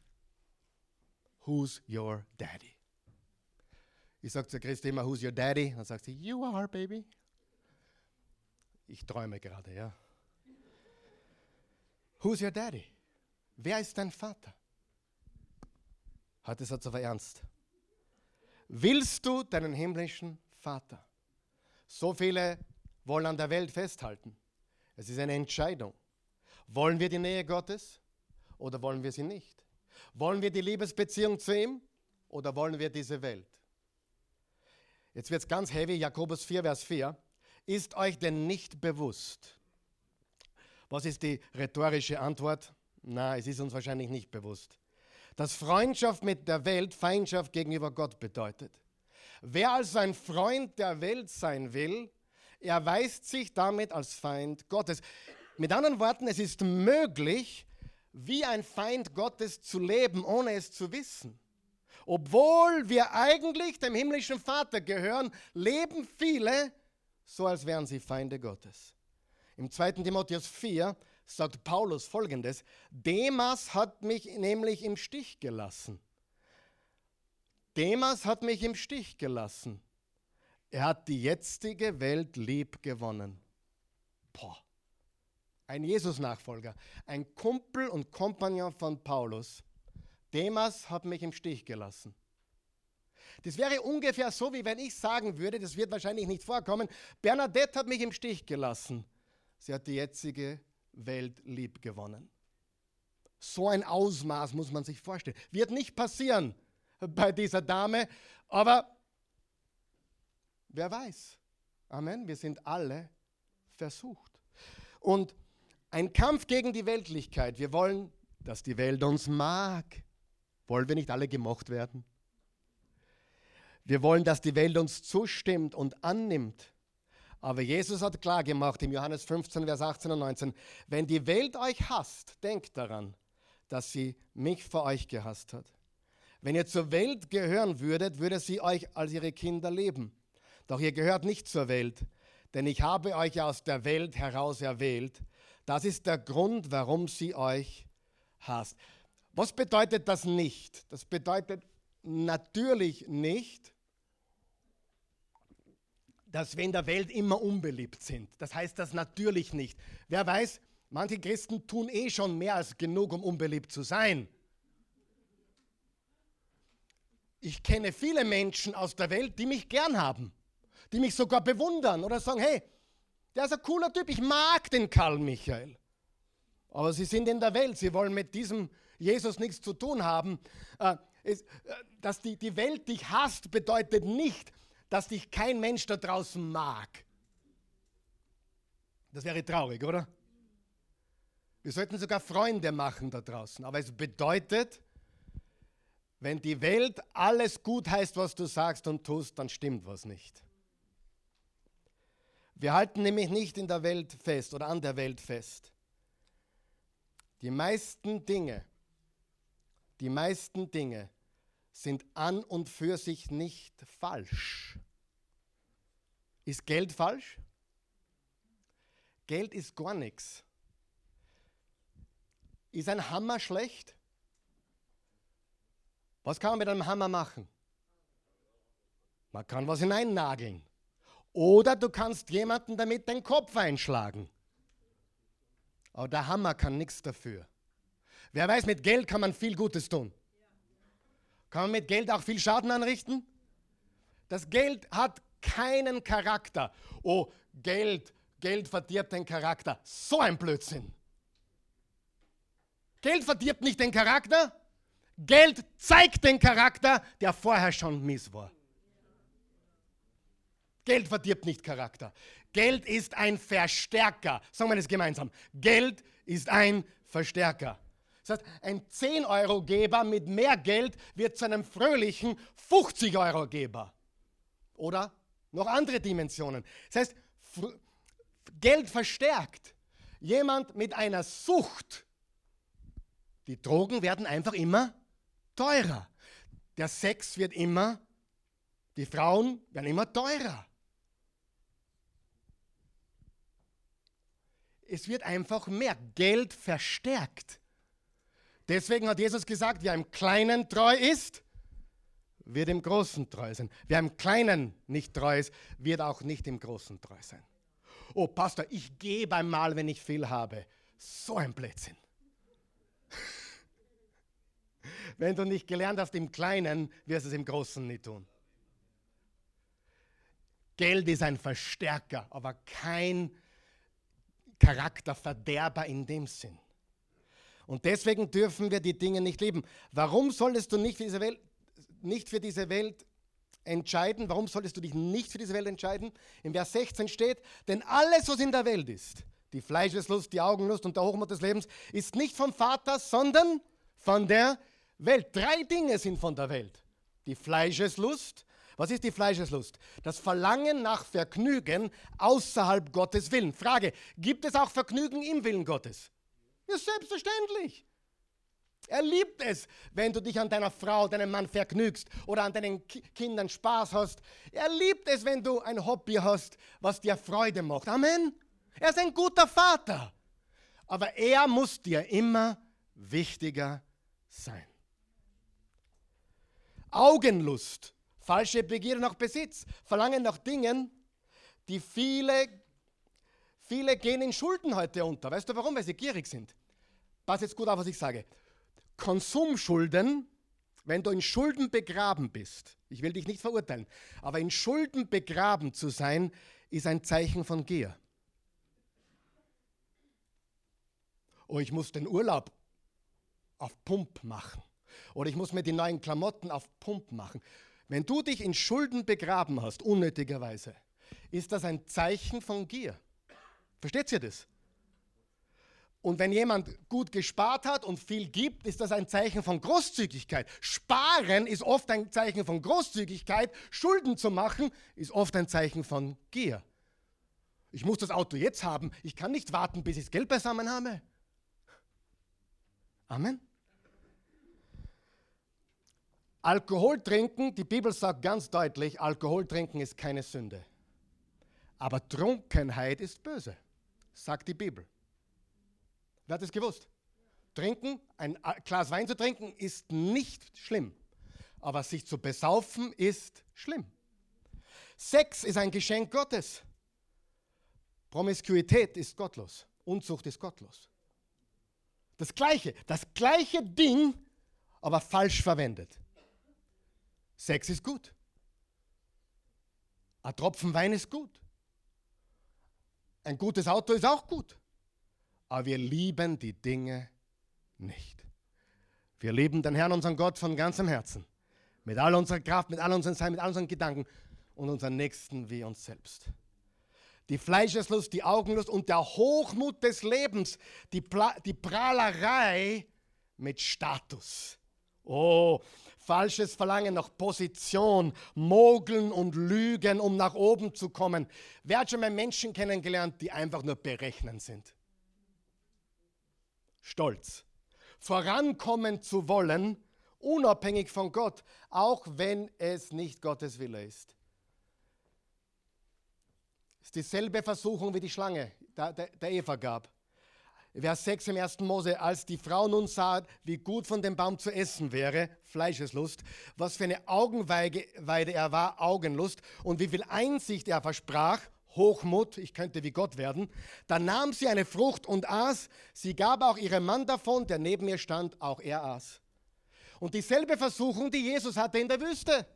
Who's your daddy? Ich sage zu Christi immer, who's your daddy? Dann sagt sie, you are, baby. Ich träume gerade, ja. Who's your daddy? Wer ist dein Vater? Heute ist er aber ernst. Willst du deinen himmlischen Vater? So viele wollen an der Welt festhalten. Es ist eine Entscheidung. Wollen wir die Nähe Gottes oder wollen wir sie nicht? Wollen wir die Liebesbeziehung zu ihm oder wollen wir diese Welt? Jetzt wird es ganz heavy, Jakobus 4, Vers 4. Ist euch denn nicht bewusst? Was ist die rhetorische Antwort? Na, es ist uns wahrscheinlich nicht bewusst. Dass Freundschaft mit der Welt Feindschaft gegenüber Gott bedeutet. Wer also ein Freund der Welt sein will, erweist sich damit als Feind Gottes. Mit anderen Worten, es ist möglich, wie ein Feind Gottes zu leben, ohne es zu wissen. Obwohl wir eigentlich dem himmlischen Vater gehören, leben viele so, als wären sie Feinde Gottes. Im 2. Timotheus 4 sagt Paulus folgendes, Demas hat mich nämlich im Stich gelassen. Demas hat mich im Stich gelassen. Er hat die jetzige Welt lieb gewonnen. Boah. Ein Jesus-Nachfolger, ein Kumpel und Kompagnon von Paulus. Demas hat mich im Stich gelassen. Das wäre ungefähr so, wie wenn ich sagen würde, das wird wahrscheinlich nicht vorkommen, Bernadette hat mich im Stich gelassen. Sie hat die jetzige Welt lieb gewonnen. So ein Ausmaß muss man sich vorstellen. Wird nicht passieren bei dieser Dame, aber wer weiß. Amen. Wir sind alle versucht. Und ein Kampf gegen die Weltlichkeit. Wir wollen, dass die Welt uns mag. Wollen wir nicht alle gemocht werden? Wir wollen, dass die Welt uns zustimmt und annimmt. Aber Jesus hat klar gemacht im Johannes 15, Vers 18 und 19, wenn die Welt euch hasst, denkt daran, dass sie mich vor euch gehasst hat. Wenn ihr zur Welt gehören würdet, würde sie euch als ihre Kinder leben. Doch ihr gehört nicht zur Welt, denn ich habe euch aus der Welt heraus erwählt. Das ist der Grund, warum sie euch hasst. Was bedeutet das nicht? Das bedeutet natürlich nicht, dass wir in der Welt immer unbeliebt sind. Das heißt das natürlich nicht. Wer weiß, manche Christen tun eh schon mehr als genug, um unbeliebt zu sein. Ich kenne viele Menschen aus der Welt, die mich gern haben, die mich sogar bewundern oder sagen, hey, der ist ein cooler Typ, ich mag den Karl Michael. Aber sie sind in der Welt, sie wollen mit diesem Jesus nichts zu tun haben. Äh, äh, dass die, die Welt dich hasst, bedeutet nicht, dass dich kein Mensch da draußen mag. Das wäre traurig, oder? Wir sollten sogar Freunde machen da draußen. Aber es bedeutet, wenn die Welt alles gut heißt, was du sagst und tust, dann stimmt was nicht. Wir halten nämlich nicht in der Welt fest oder an der Welt fest. Die meisten Dinge, die meisten Dinge sind an und für sich nicht falsch. Ist Geld falsch? Geld ist gar nichts. Ist ein Hammer schlecht? Was kann man mit einem Hammer machen? Man kann was hineinnageln. Oder du kannst jemanden damit den Kopf einschlagen. Aber der Hammer kann nichts dafür. Wer weiß, mit Geld kann man viel Gutes tun. Kann man mit Geld auch viel Schaden anrichten? Das Geld hat keinen Charakter. Oh, Geld, Geld verdirbt den Charakter. So ein Blödsinn. Geld verdirbt nicht den Charakter. Geld zeigt den Charakter, der vorher schon mies war. Geld verdirbt nicht Charakter. Geld ist ein Verstärker. Sagen wir das gemeinsam. Geld ist ein Verstärker. Das heißt, ein 10-Euro-Geber mit mehr Geld wird zu einem fröhlichen 50-Euro-Geber. Oder noch andere Dimensionen. Das heißt, Geld verstärkt. Jemand mit einer Sucht. Die Drogen werden einfach immer teurer. Der Sex wird immer, die Frauen werden immer teurer. Es wird einfach mehr. Geld verstärkt. Deswegen hat Jesus gesagt, wer im Kleinen treu ist, wird im Großen treu sein. Wer im Kleinen nicht treu ist, wird auch nicht im Großen treu sein. Oh, Pastor, ich gebe einmal, wenn ich viel habe. So ein Blödsinn. wenn du nicht gelernt hast im Kleinen, wirst du es im Großen nicht tun. Geld ist ein Verstärker, aber kein Charakterverderber in dem Sinn. Und deswegen dürfen wir die Dinge nicht lieben. Warum solltest du nicht für diese Welt, nicht für diese Welt entscheiden? Warum solltest du dich nicht für diese Welt entscheiden? In Vers 16 steht, denn alles, was in der Welt ist, die Fleischeslust, die Augenlust und der Hochmut des Lebens, ist nicht vom Vater, sondern von der Welt. Drei Dinge sind von der Welt. Die Fleischeslust. Was ist die Fleischeslust? Das Verlangen nach Vergnügen außerhalb Gottes Willen. Frage, gibt es auch Vergnügen im Willen Gottes? Ja, selbstverständlich. Er liebt es, wenn du dich an deiner Frau, deinem Mann vergnügst oder an deinen Kindern Spaß hast. Er liebt es, wenn du ein Hobby hast, was dir Freude macht. Amen. Er ist ein guter Vater. Aber er muss dir immer wichtiger sein. Augenlust, falsche Begierde nach Besitz, Verlangen nach Dingen, die viele, viele gehen in Schulden heute unter. Weißt du warum? Weil sie gierig sind. Pass jetzt gut auf, was ich sage. Konsumschulden, wenn du in Schulden begraben bist, ich will dich nicht verurteilen, aber in Schulden begraben zu sein, ist ein Zeichen von Gier. Oh, ich muss den Urlaub auf Pump machen. Oder ich muss mir die neuen Klamotten auf Pump machen. Wenn du dich in Schulden begraben hast, unnötigerweise, ist das ein Zeichen von Gier. Versteht ihr das? Und wenn jemand gut gespart hat und viel gibt, ist das ein Zeichen von Großzügigkeit. Sparen ist oft ein Zeichen von Großzügigkeit. Schulden zu machen ist oft ein Zeichen von Gier. Ich muss das Auto jetzt haben. Ich kann nicht warten, bis ich das Geld beisammen habe. Amen. Alkohol trinken, die Bibel sagt ganz deutlich, Alkohol trinken ist keine Sünde. Aber Trunkenheit ist böse, sagt die Bibel. Wer hat es gewusst? Trinken, ein Glas Wein zu trinken, ist nicht schlimm. Aber sich zu besaufen ist schlimm. Sex ist ein Geschenk Gottes. Promiskuität ist gottlos. Unzucht ist gottlos. Das gleiche, das gleiche Ding, aber falsch verwendet. Sex ist gut. Ein Tropfen Wein ist gut. Ein gutes Auto ist auch gut aber wir lieben die Dinge nicht. Wir lieben den Herrn, unseren Gott, von ganzem Herzen. Mit all unserer Kraft, mit all unseren Sein, mit all unseren Gedanken und unseren Nächsten wie uns selbst. Die Fleischeslust, die Augenlust und der Hochmut des Lebens, die, Pla die Prahlerei mit Status. Oh, falsches Verlangen nach Position, Mogeln und Lügen, um nach oben zu kommen. Wer hat schon mal Menschen kennengelernt, die einfach nur berechnen sind? Stolz. Vorankommen zu wollen, unabhängig von Gott, auch wenn es nicht Gottes Wille ist. Es ist dieselbe Versuchung wie die Schlange der, der, der Eva gab. Vers 6 im 1. Mose, als die Frau nun sah, wie gut von dem Baum zu essen wäre, Fleischeslust, was für eine Augenweide er war, Augenlust, und wie viel Einsicht er versprach, Hochmut, ich könnte wie Gott werden. Dann nahm sie eine Frucht und aß. Sie gab auch ihrem Mann davon, der neben ihr stand, auch er aß. Und dieselbe Versuchung, die Jesus hatte in der Wüste.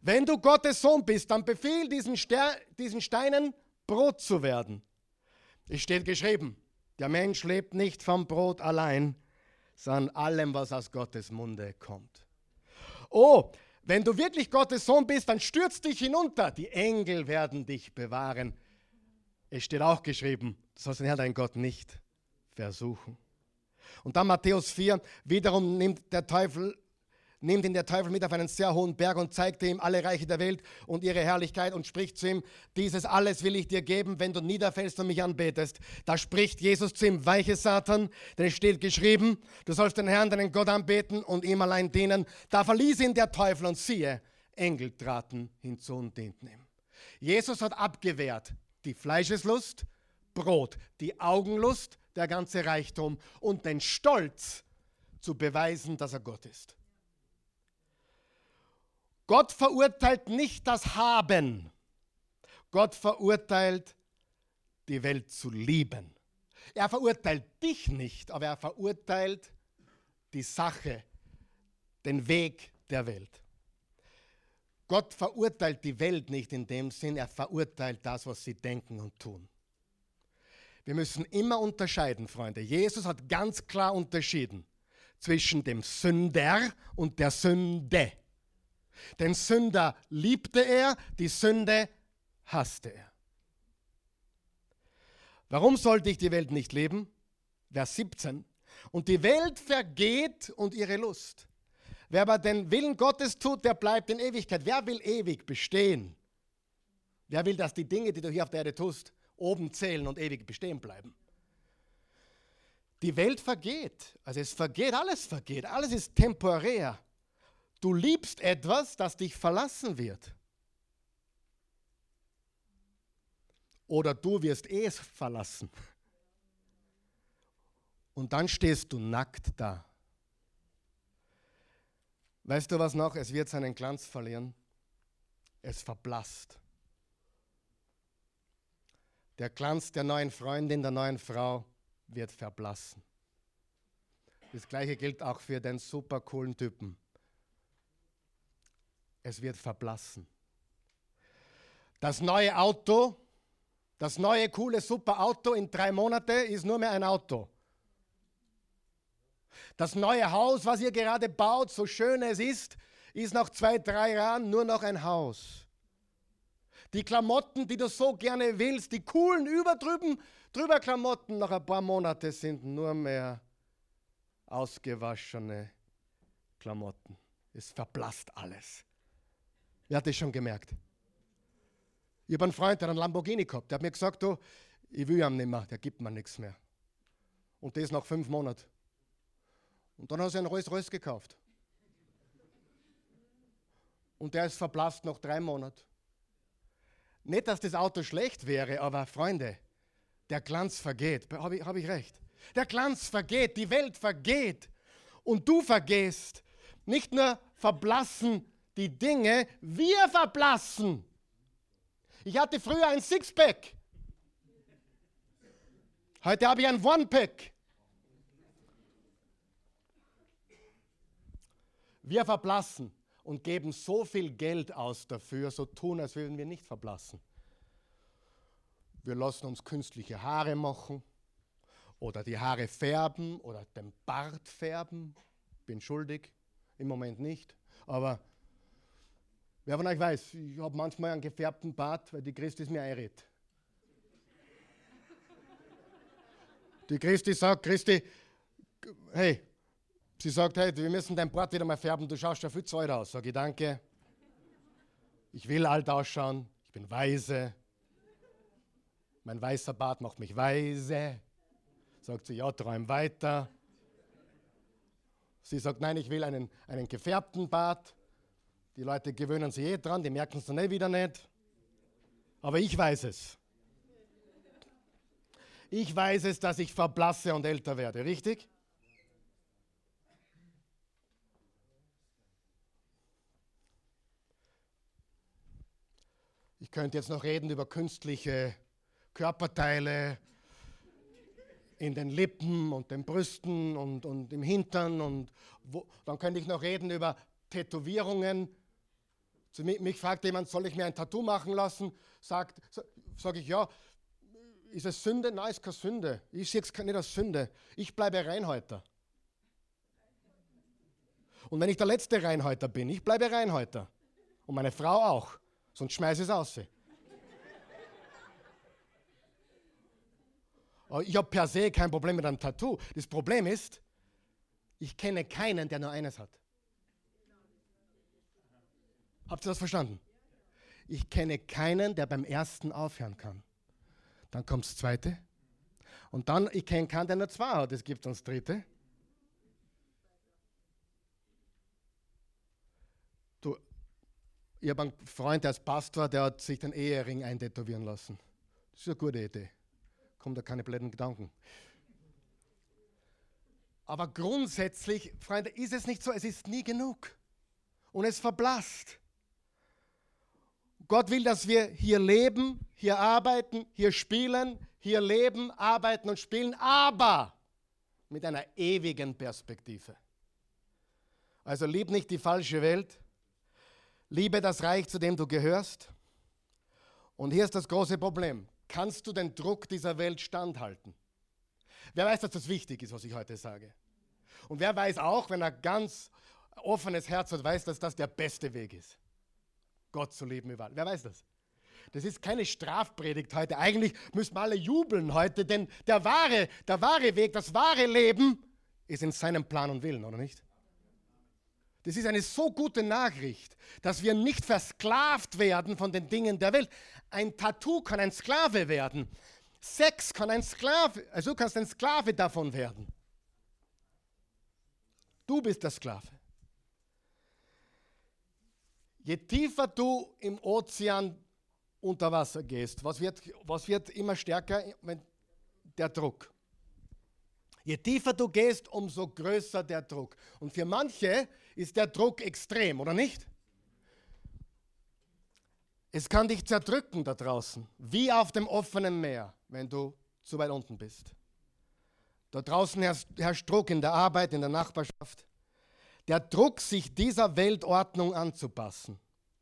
Wenn du Gottes Sohn bist, dann befiehl diesen, Ster diesen Steinen Brot zu werden. Es steht geschrieben, der Mensch lebt nicht vom Brot allein, sondern allem, was aus Gottes Munde kommt. Oh, Wenn du wirklich Gottes Sohn bist, dann stürz dich hinunter. Die Engel werden dich bewahren. Es steht auch geschrieben, du sollst den Herrn, deinen Gott, nicht versuchen. Und dann Matthäus 4, wiederum nimmt der Teufel nimmt ihn der Teufel mit auf einen sehr hohen Berg und zeigte ihm alle Reiche der Welt und ihre Herrlichkeit und spricht zu ihm, dieses alles will ich dir geben, wenn du niederfällst und mich anbetest. Da spricht Jesus zu ihm, weiche Satan, denn es steht geschrieben, du sollst den Herrn, deinen Gott anbeten und ihm allein dienen. Da verließ ihn der Teufel und siehe, Engel traten hinzu und dienten ihm. Jesus hat abgewehrt die Fleischeslust, Brot, die Augenlust, der ganze Reichtum und den Stolz zu beweisen, dass er Gott ist. Gott verurteilt nicht das Haben. Gott verurteilt die Welt zu lieben. Er verurteilt dich nicht, aber er verurteilt die Sache, den Weg der Welt. Gott verurteilt die Welt nicht in dem Sinn, er verurteilt das, was sie denken und tun. Wir müssen immer unterscheiden, Freunde. Jesus hat ganz klar unterschieden zwischen dem Sünder und der Sünde. Den Sünder liebte er, die Sünde hasste er. Warum sollte ich die Welt nicht leben? Vers 17. Und die Welt vergeht und ihre Lust. Wer aber den Willen Gottes tut, der bleibt in Ewigkeit. Wer will ewig bestehen? Wer will, dass die Dinge, die du hier auf der Erde tust, oben zählen und ewig bestehen bleiben? Die Welt vergeht. Also es vergeht, alles vergeht. Alles ist temporär. Du liebst etwas, das dich verlassen wird. Oder du wirst es verlassen. Und dann stehst du nackt da. Weißt du was noch? Es wird seinen Glanz verlieren. Es verblasst. Der Glanz der neuen Freundin, der neuen Frau wird verblassen. Das gleiche gilt auch für den super coolen Typen es wird verblassen. Das neue Auto, das neue coole super Auto in drei Monaten ist nur mehr ein Auto. Das neue Haus, was ihr gerade baut, so schön es ist, ist nach zwei, drei Jahren nur noch ein Haus. Die Klamotten, die du so gerne willst, die coolen überdrüben, drüber Klamotten nach ein paar Monaten sind nur mehr ausgewaschene Klamotten. Es verblasst alles. Wer hat das schon gemerkt? Ich habe einen Freund, der einen Lamborghini gehabt. Der hat mir gesagt, du, ich will ihn nicht mehr, der gibt mir nichts mehr. Und das nach fünf Monaten. Und dann hat er einen Rolls Royce gekauft. Und der ist verblasst nach drei Monaten. Nicht, dass das Auto schlecht wäre, aber Freunde, der Glanz vergeht. Habe ich, hab ich recht? Der Glanz vergeht, die Welt vergeht. Und du vergehst. Nicht nur verblassen die Dinge, wir verblassen. Ich hatte früher ein Sixpack. Heute habe ich ein One-Pack. Wir verblassen und geben so viel Geld aus dafür, so tun, als würden wir nicht verblassen. Wir lassen uns künstliche Haare machen oder die Haare färben oder den Bart färben. Bin schuldig, im Moment nicht, aber Wer von euch weiß, ich habe manchmal einen gefärbten Bart, weil die Christi mir einredet. Die Christi sagt, Christi, hey, sie sagt, hey, wir müssen dein Bart wieder mal färben, du schaust ja viel zu alt aus. Sag ich, danke. Ich will alt ausschauen, ich bin weise. Mein weißer Bart macht mich weise. Sagt sie, ja, träum weiter. Sie sagt, nein, ich will einen, einen gefärbten Bart. Die Leute gewöhnen sich eh dran, die merken es dann eh wieder nicht. Aber ich weiß es. Ich weiß es, dass ich verblasse und älter werde, richtig? Ich könnte jetzt noch reden über künstliche Körperteile in den Lippen und den Brüsten und, und im Hintern. Und wo, dann könnte ich noch reden über Tätowierungen, zu mich, mich fragt jemand, soll ich mir ein Tattoo machen lassen? Sagt, sage ich, ja. Ist es Sünde? Nein, ist keine Sünde. Ich sehe es nicht als Sünde. Ich bleibe Reinhalter. Und wenn ich der letzte Reinhäuter bin, ich bleibe Reinhäuter. Und meine Frau auch. Sonst schmeiße ich es aus. Ich habe per se kein Problem mit einem Tattoo. Das Problem ist, ich kenne keinen, der nur eines hat. Habt ihr das verstanden? Ich kenne keinen, der beim ersten aufhören kann. Dann kommt das zweite. Und dann, ich kenne keinen, der nur zwei hat. Es gibt dann dritte. Du, ich habe einen Freund, der ist Pastor, der hat sich den Ehering eintätowieren lassen. Das ist eine gute Idee. Kommt da keine blöden Gedanken. Aber grundsätzlich, Freunde, ist es nicht so, es ist nie genug. Und es verblasst. Gott will, dass wir hier leben, hier arbeiten, hier spielen, hier leben, arbeiten und spielen, aber mit einer ewigen Perspektive. Also lieb nicht die falsche Welt, liebe das Reich, zu dem du gehörst. Und hier ist das große Problem. Kannst du den Druck dieser Welt standhalten? Wer weiß, dass das wichtig ist, was ich heute sage? Und wer weiß auch, wenn er ganz offenes Herz hat, weiß, dass das der beste Weg ist. Gott zu lieben überall. Wer weiß das? Das ist keine Strafpredigt heute. Eigentlich müssen wir alle jubeln heute, denn der wahre, der wahre Weg, das wahre Leben ist in seinem Plan und Willen, oder nicht? Das ist eine so gute Nachricht, dass wir nicht versklavt werden von den Dingen der Welt. Ein Tattoo kann ein Sklave werden. Sex kann ein Sklave, also du kannst ein Sklave davon werden. Du bist der Sklave. Je tiefer du im Ozean unter Wasser gehst, was wird, was wird immer stärker? Der Druck. Je tiefer du gehst, umso größer der Druck. Und für manche ist der Druck extrem, oder nicht? Es kann dich zerdrücken da draußen, wie auf dem offenen Meer, wenn du zu weit unten bist. Da draußen herrscht Druck in der Arbeit, in der Nachbarschaft. Der Druck, sich dieser Weltordnung anzupassen,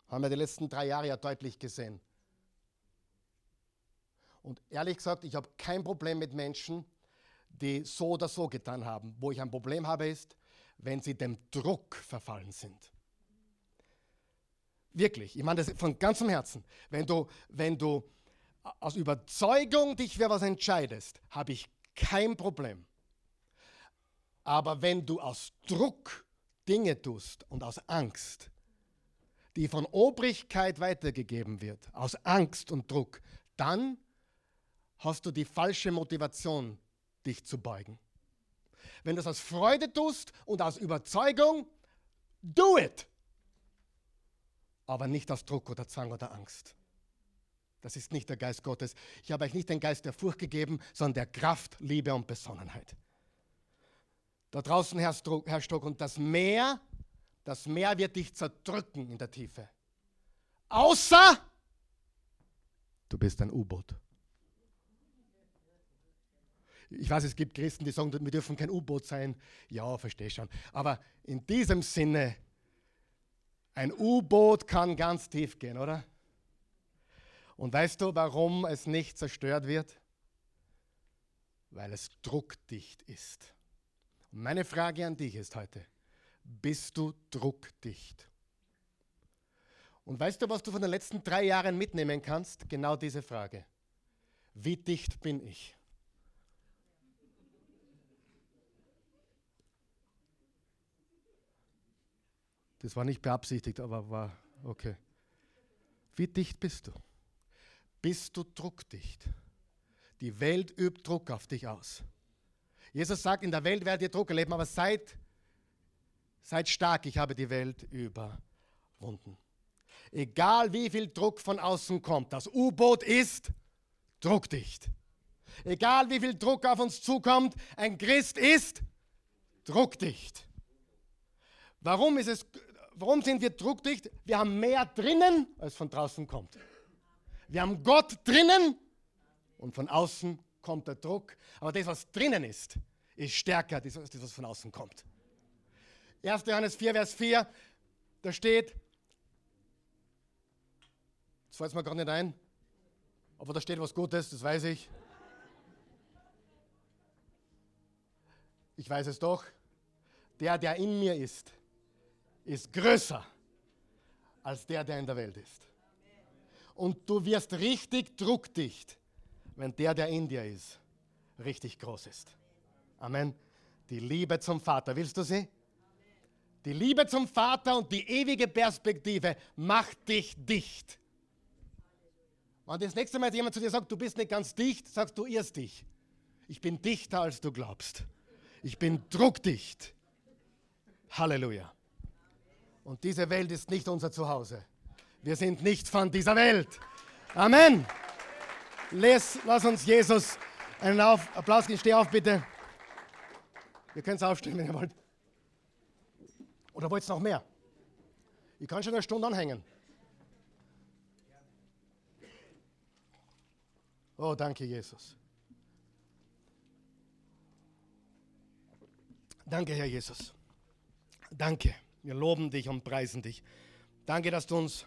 haben wir die letzten drei Jahre ja deutlich gesehen. Und ehrlich gesagt, ich habe kein Problem mit Menschen, die so oder so getan haben. Wo ich ein Problem habe, ist, wenn sie dem Druck verfallen sind. Wirklich, ich meine das von ganzem Herzen. Wenn du, wenn du aus Überzeugung dich für was entscheidest, habe ich kein Problem. Aber wenn du aus Druck Dinge tust und aus Angst, die von Obrigkeit weitergegeben wird, aus Angst und Druck, dann hast du die falsche Motivation, dich zu beugen. Wenn du es aus Freude tust und aus Überzeugung, do it. Aber nicht aus Druck oder Zwang oder Angst. Das ist nicht der Geist Gottes. Ich habe euch nicht den Geist der Furcht gegeben, sondern der Kraft, Liebe und Besonnenheit. Da draußen herrscht Druck, herrscht Druck und das Meer, das Meer wird dich zerdrücken in der Tiefe. Außer du bist ein U-Boot. Ich weiß, es gibt Christen, die sagen, wir dürfen kein U-Boot sein. Ja, verstehe schon. Aber in diesem Sinne, ein U-Boot kann ganz tief gehen, oder? Und weißt du, warum es nicht zerstört wird? Weil es druckdicht ist. Und meine Frage an dich ist heute, bist du druckdicht? Und weißt du, was du von den letzten drei Jahren mitnehmen kannst? Genau diese Frage. Wie dicht bin ich? Das war nicht beabsichtigt, aber war okay. Wie dicht bist du? Bist du druckdicht? Die Welt übt Druck auf dich aus. Jesus sagt, in der Welt werdet ihr Druck erleben, aber seid, seid stark, ich habe die Welt überwunden. Egal wie viel Druck von außen kommt, das U-Boot ist druckdicht. Egal wie viel Druck auf uns zukommt, ein Christ ist druckdicht. Warum ist es warum sind wir druckdicht? Wir haben mehr drinnen, als von draußen kommt. Wir haben Gott drinnen und von außen kommt der Druck. Aber das, was drinnen ist, ist stärker als das, was von außen kommt. 1. Johannes 4, Vers 4, da steht, das fällt mir gerade nicht ein, aber da steht was Gutes, das weiß ich. Ich weiß es doch. Der, der in mir ist, ist größer als der, der in der Welt ist. Und du wirst richtig druckdicht, wenn der, der in dir ist, richtig groß ist. Amen. Die Liebe zum Vater, willst du sie? Die Liebe zum Vater und die ewige Perspektive macht dich dicht. Wenn das nächste Mal jemand zu dir sagt, du bist nicht ganz dicht, sagst du irrst dich. Ich bin dichter, als du glaubst. Ich bin druckdicht. Halleluja. Und diese Welt ist nicht unser Zuhause. Wir sind nicht von dieser Welt. Amen. Les, lass uns Jesus einen auf, Applaus geben. Steh auf, bitte. Ihr könnt es aufstehen, wenn ihr wollt. Oder wollt ihr noch mehr? Ich kann schon eine Stunde anhängen. Oh, danke, Jesus. Danke, Herr Jesus. Danke. Wir loben dich und preisen dich. Danke, dass du uns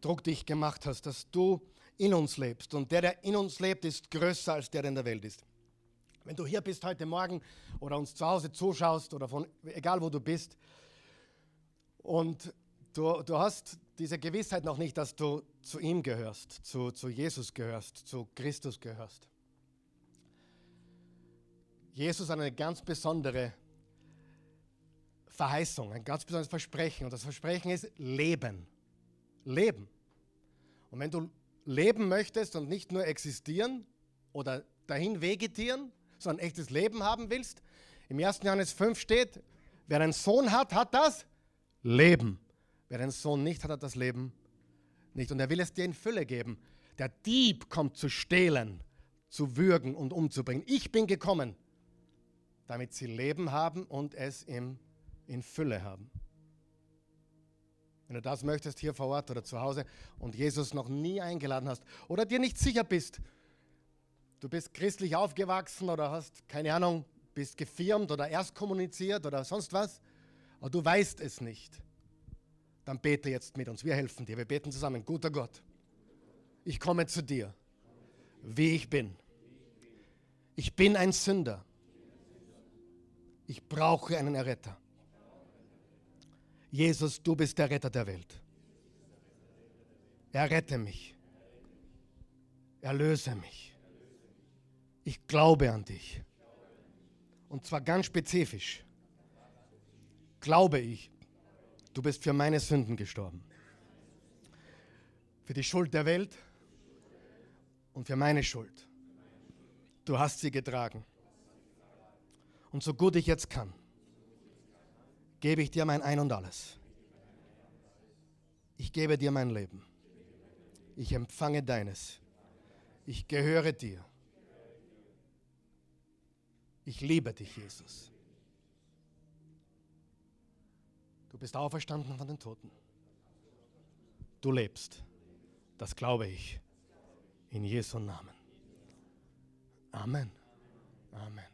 druckdicht gemacht hast, dass du in uns lebst. Und der, der in uns lebt, ist größer als der, der in der Welt ist. Wenn du hier bist heute Morgen oder uns zu Hause zuschaust oder von egal wo du bist und du, du hast diese Gewissheit noch nicht, dass du zu ihm gehörst, zu, zu Jesus gehörst, zu Christus gehörst. Jesus hat eine ganz besondere Verheißung, ein ganz besonderes Versprechen. Und das Versprechen ist Leben. Leben. Und wenn du leben möchtest und nicht nur existieren oder dahin vegetieren, sondern echtes Leben haben willst, im 1. Johannes 5 steht, wer einen Sohn hat, hat das Leben. Wer einen Sohn nicht hat, hat das Leben nicht. Und er will es dir in Fülle geben. Der Dieb kommt zu stehlen, zu würgen und umzubringen. Ich bin gekommen, damit sie Leben haben und es in Fülle haben. Wenn du das möchtest, hier vor Ort oder zu Hause und Jesus noch nie eingeladen hast oder dir nicht sicher bist, du bist christlich aufgewachsen oder hast, keine Ahnung, bist gefirmt oder erst kommuniziert oder sonst was, aber du weißt es nicht, dann bete jetzt mit uns. Wir helfen dir. Wir beten zusammen. Guter Gott, ich komme zu dir, wie ich bin. Ich bin ein Sünder. Ich brauche einen Erretter. Jesus, du bist der Retter der Welt. Errette mich. Erlöse mich. Ich glaube an dich. Und zwar ganz spezifisch. Glaube ich, du bist für meine Sünden gestorben. Für die Schuld der Welt und für meine Schuld. Du hast sie getragen. Und so gut ich jetzt kann, gebe ich dir mein Ein und alles. Ich gebe dir mein Leben. Ich empfange deines. Ich gehöre dir. Ich liebe dich, Jesus. Du bist auferstanden von den Toten. Du lebst. Das glaube ich. In Jesu Namen. Amen. Amen.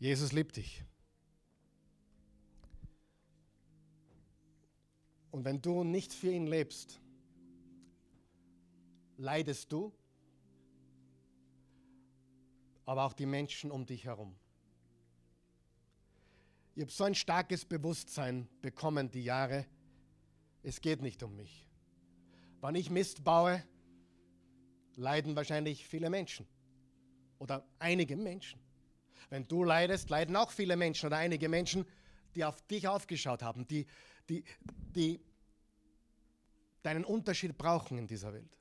Jesus liebt dich. Und wenn du nicht für ihn lebst, leidest du, aber auch die Menschen um dich herum. Ich habe so ein starkes Bewusstsein bekommen die Jahre, es geht nicht um mich. Wenn ich Mist baue, leiden wahrscheinlich viele Menschen oder einige Menschen. Wenn du leidest, leiden auch viele Menschen oder einige Menschen, die auf dich aufgeschaut haben, die, die, die deinen Unterschied brauchen in dieser Welt.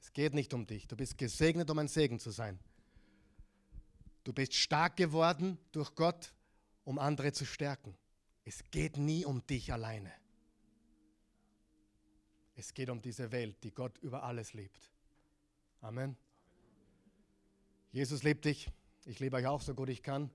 Es geht nicht um dich. Du bist gesegnet, um ein Segen zu sein. Du bist stark geworden durch Gott, um andere zu stärken. Es geht nie um dich alleine. Es geht um diese Welt, die Gott über alles liebt. Amen. Jesus liebt dich. Ich liebe euch auch so gut ich kann.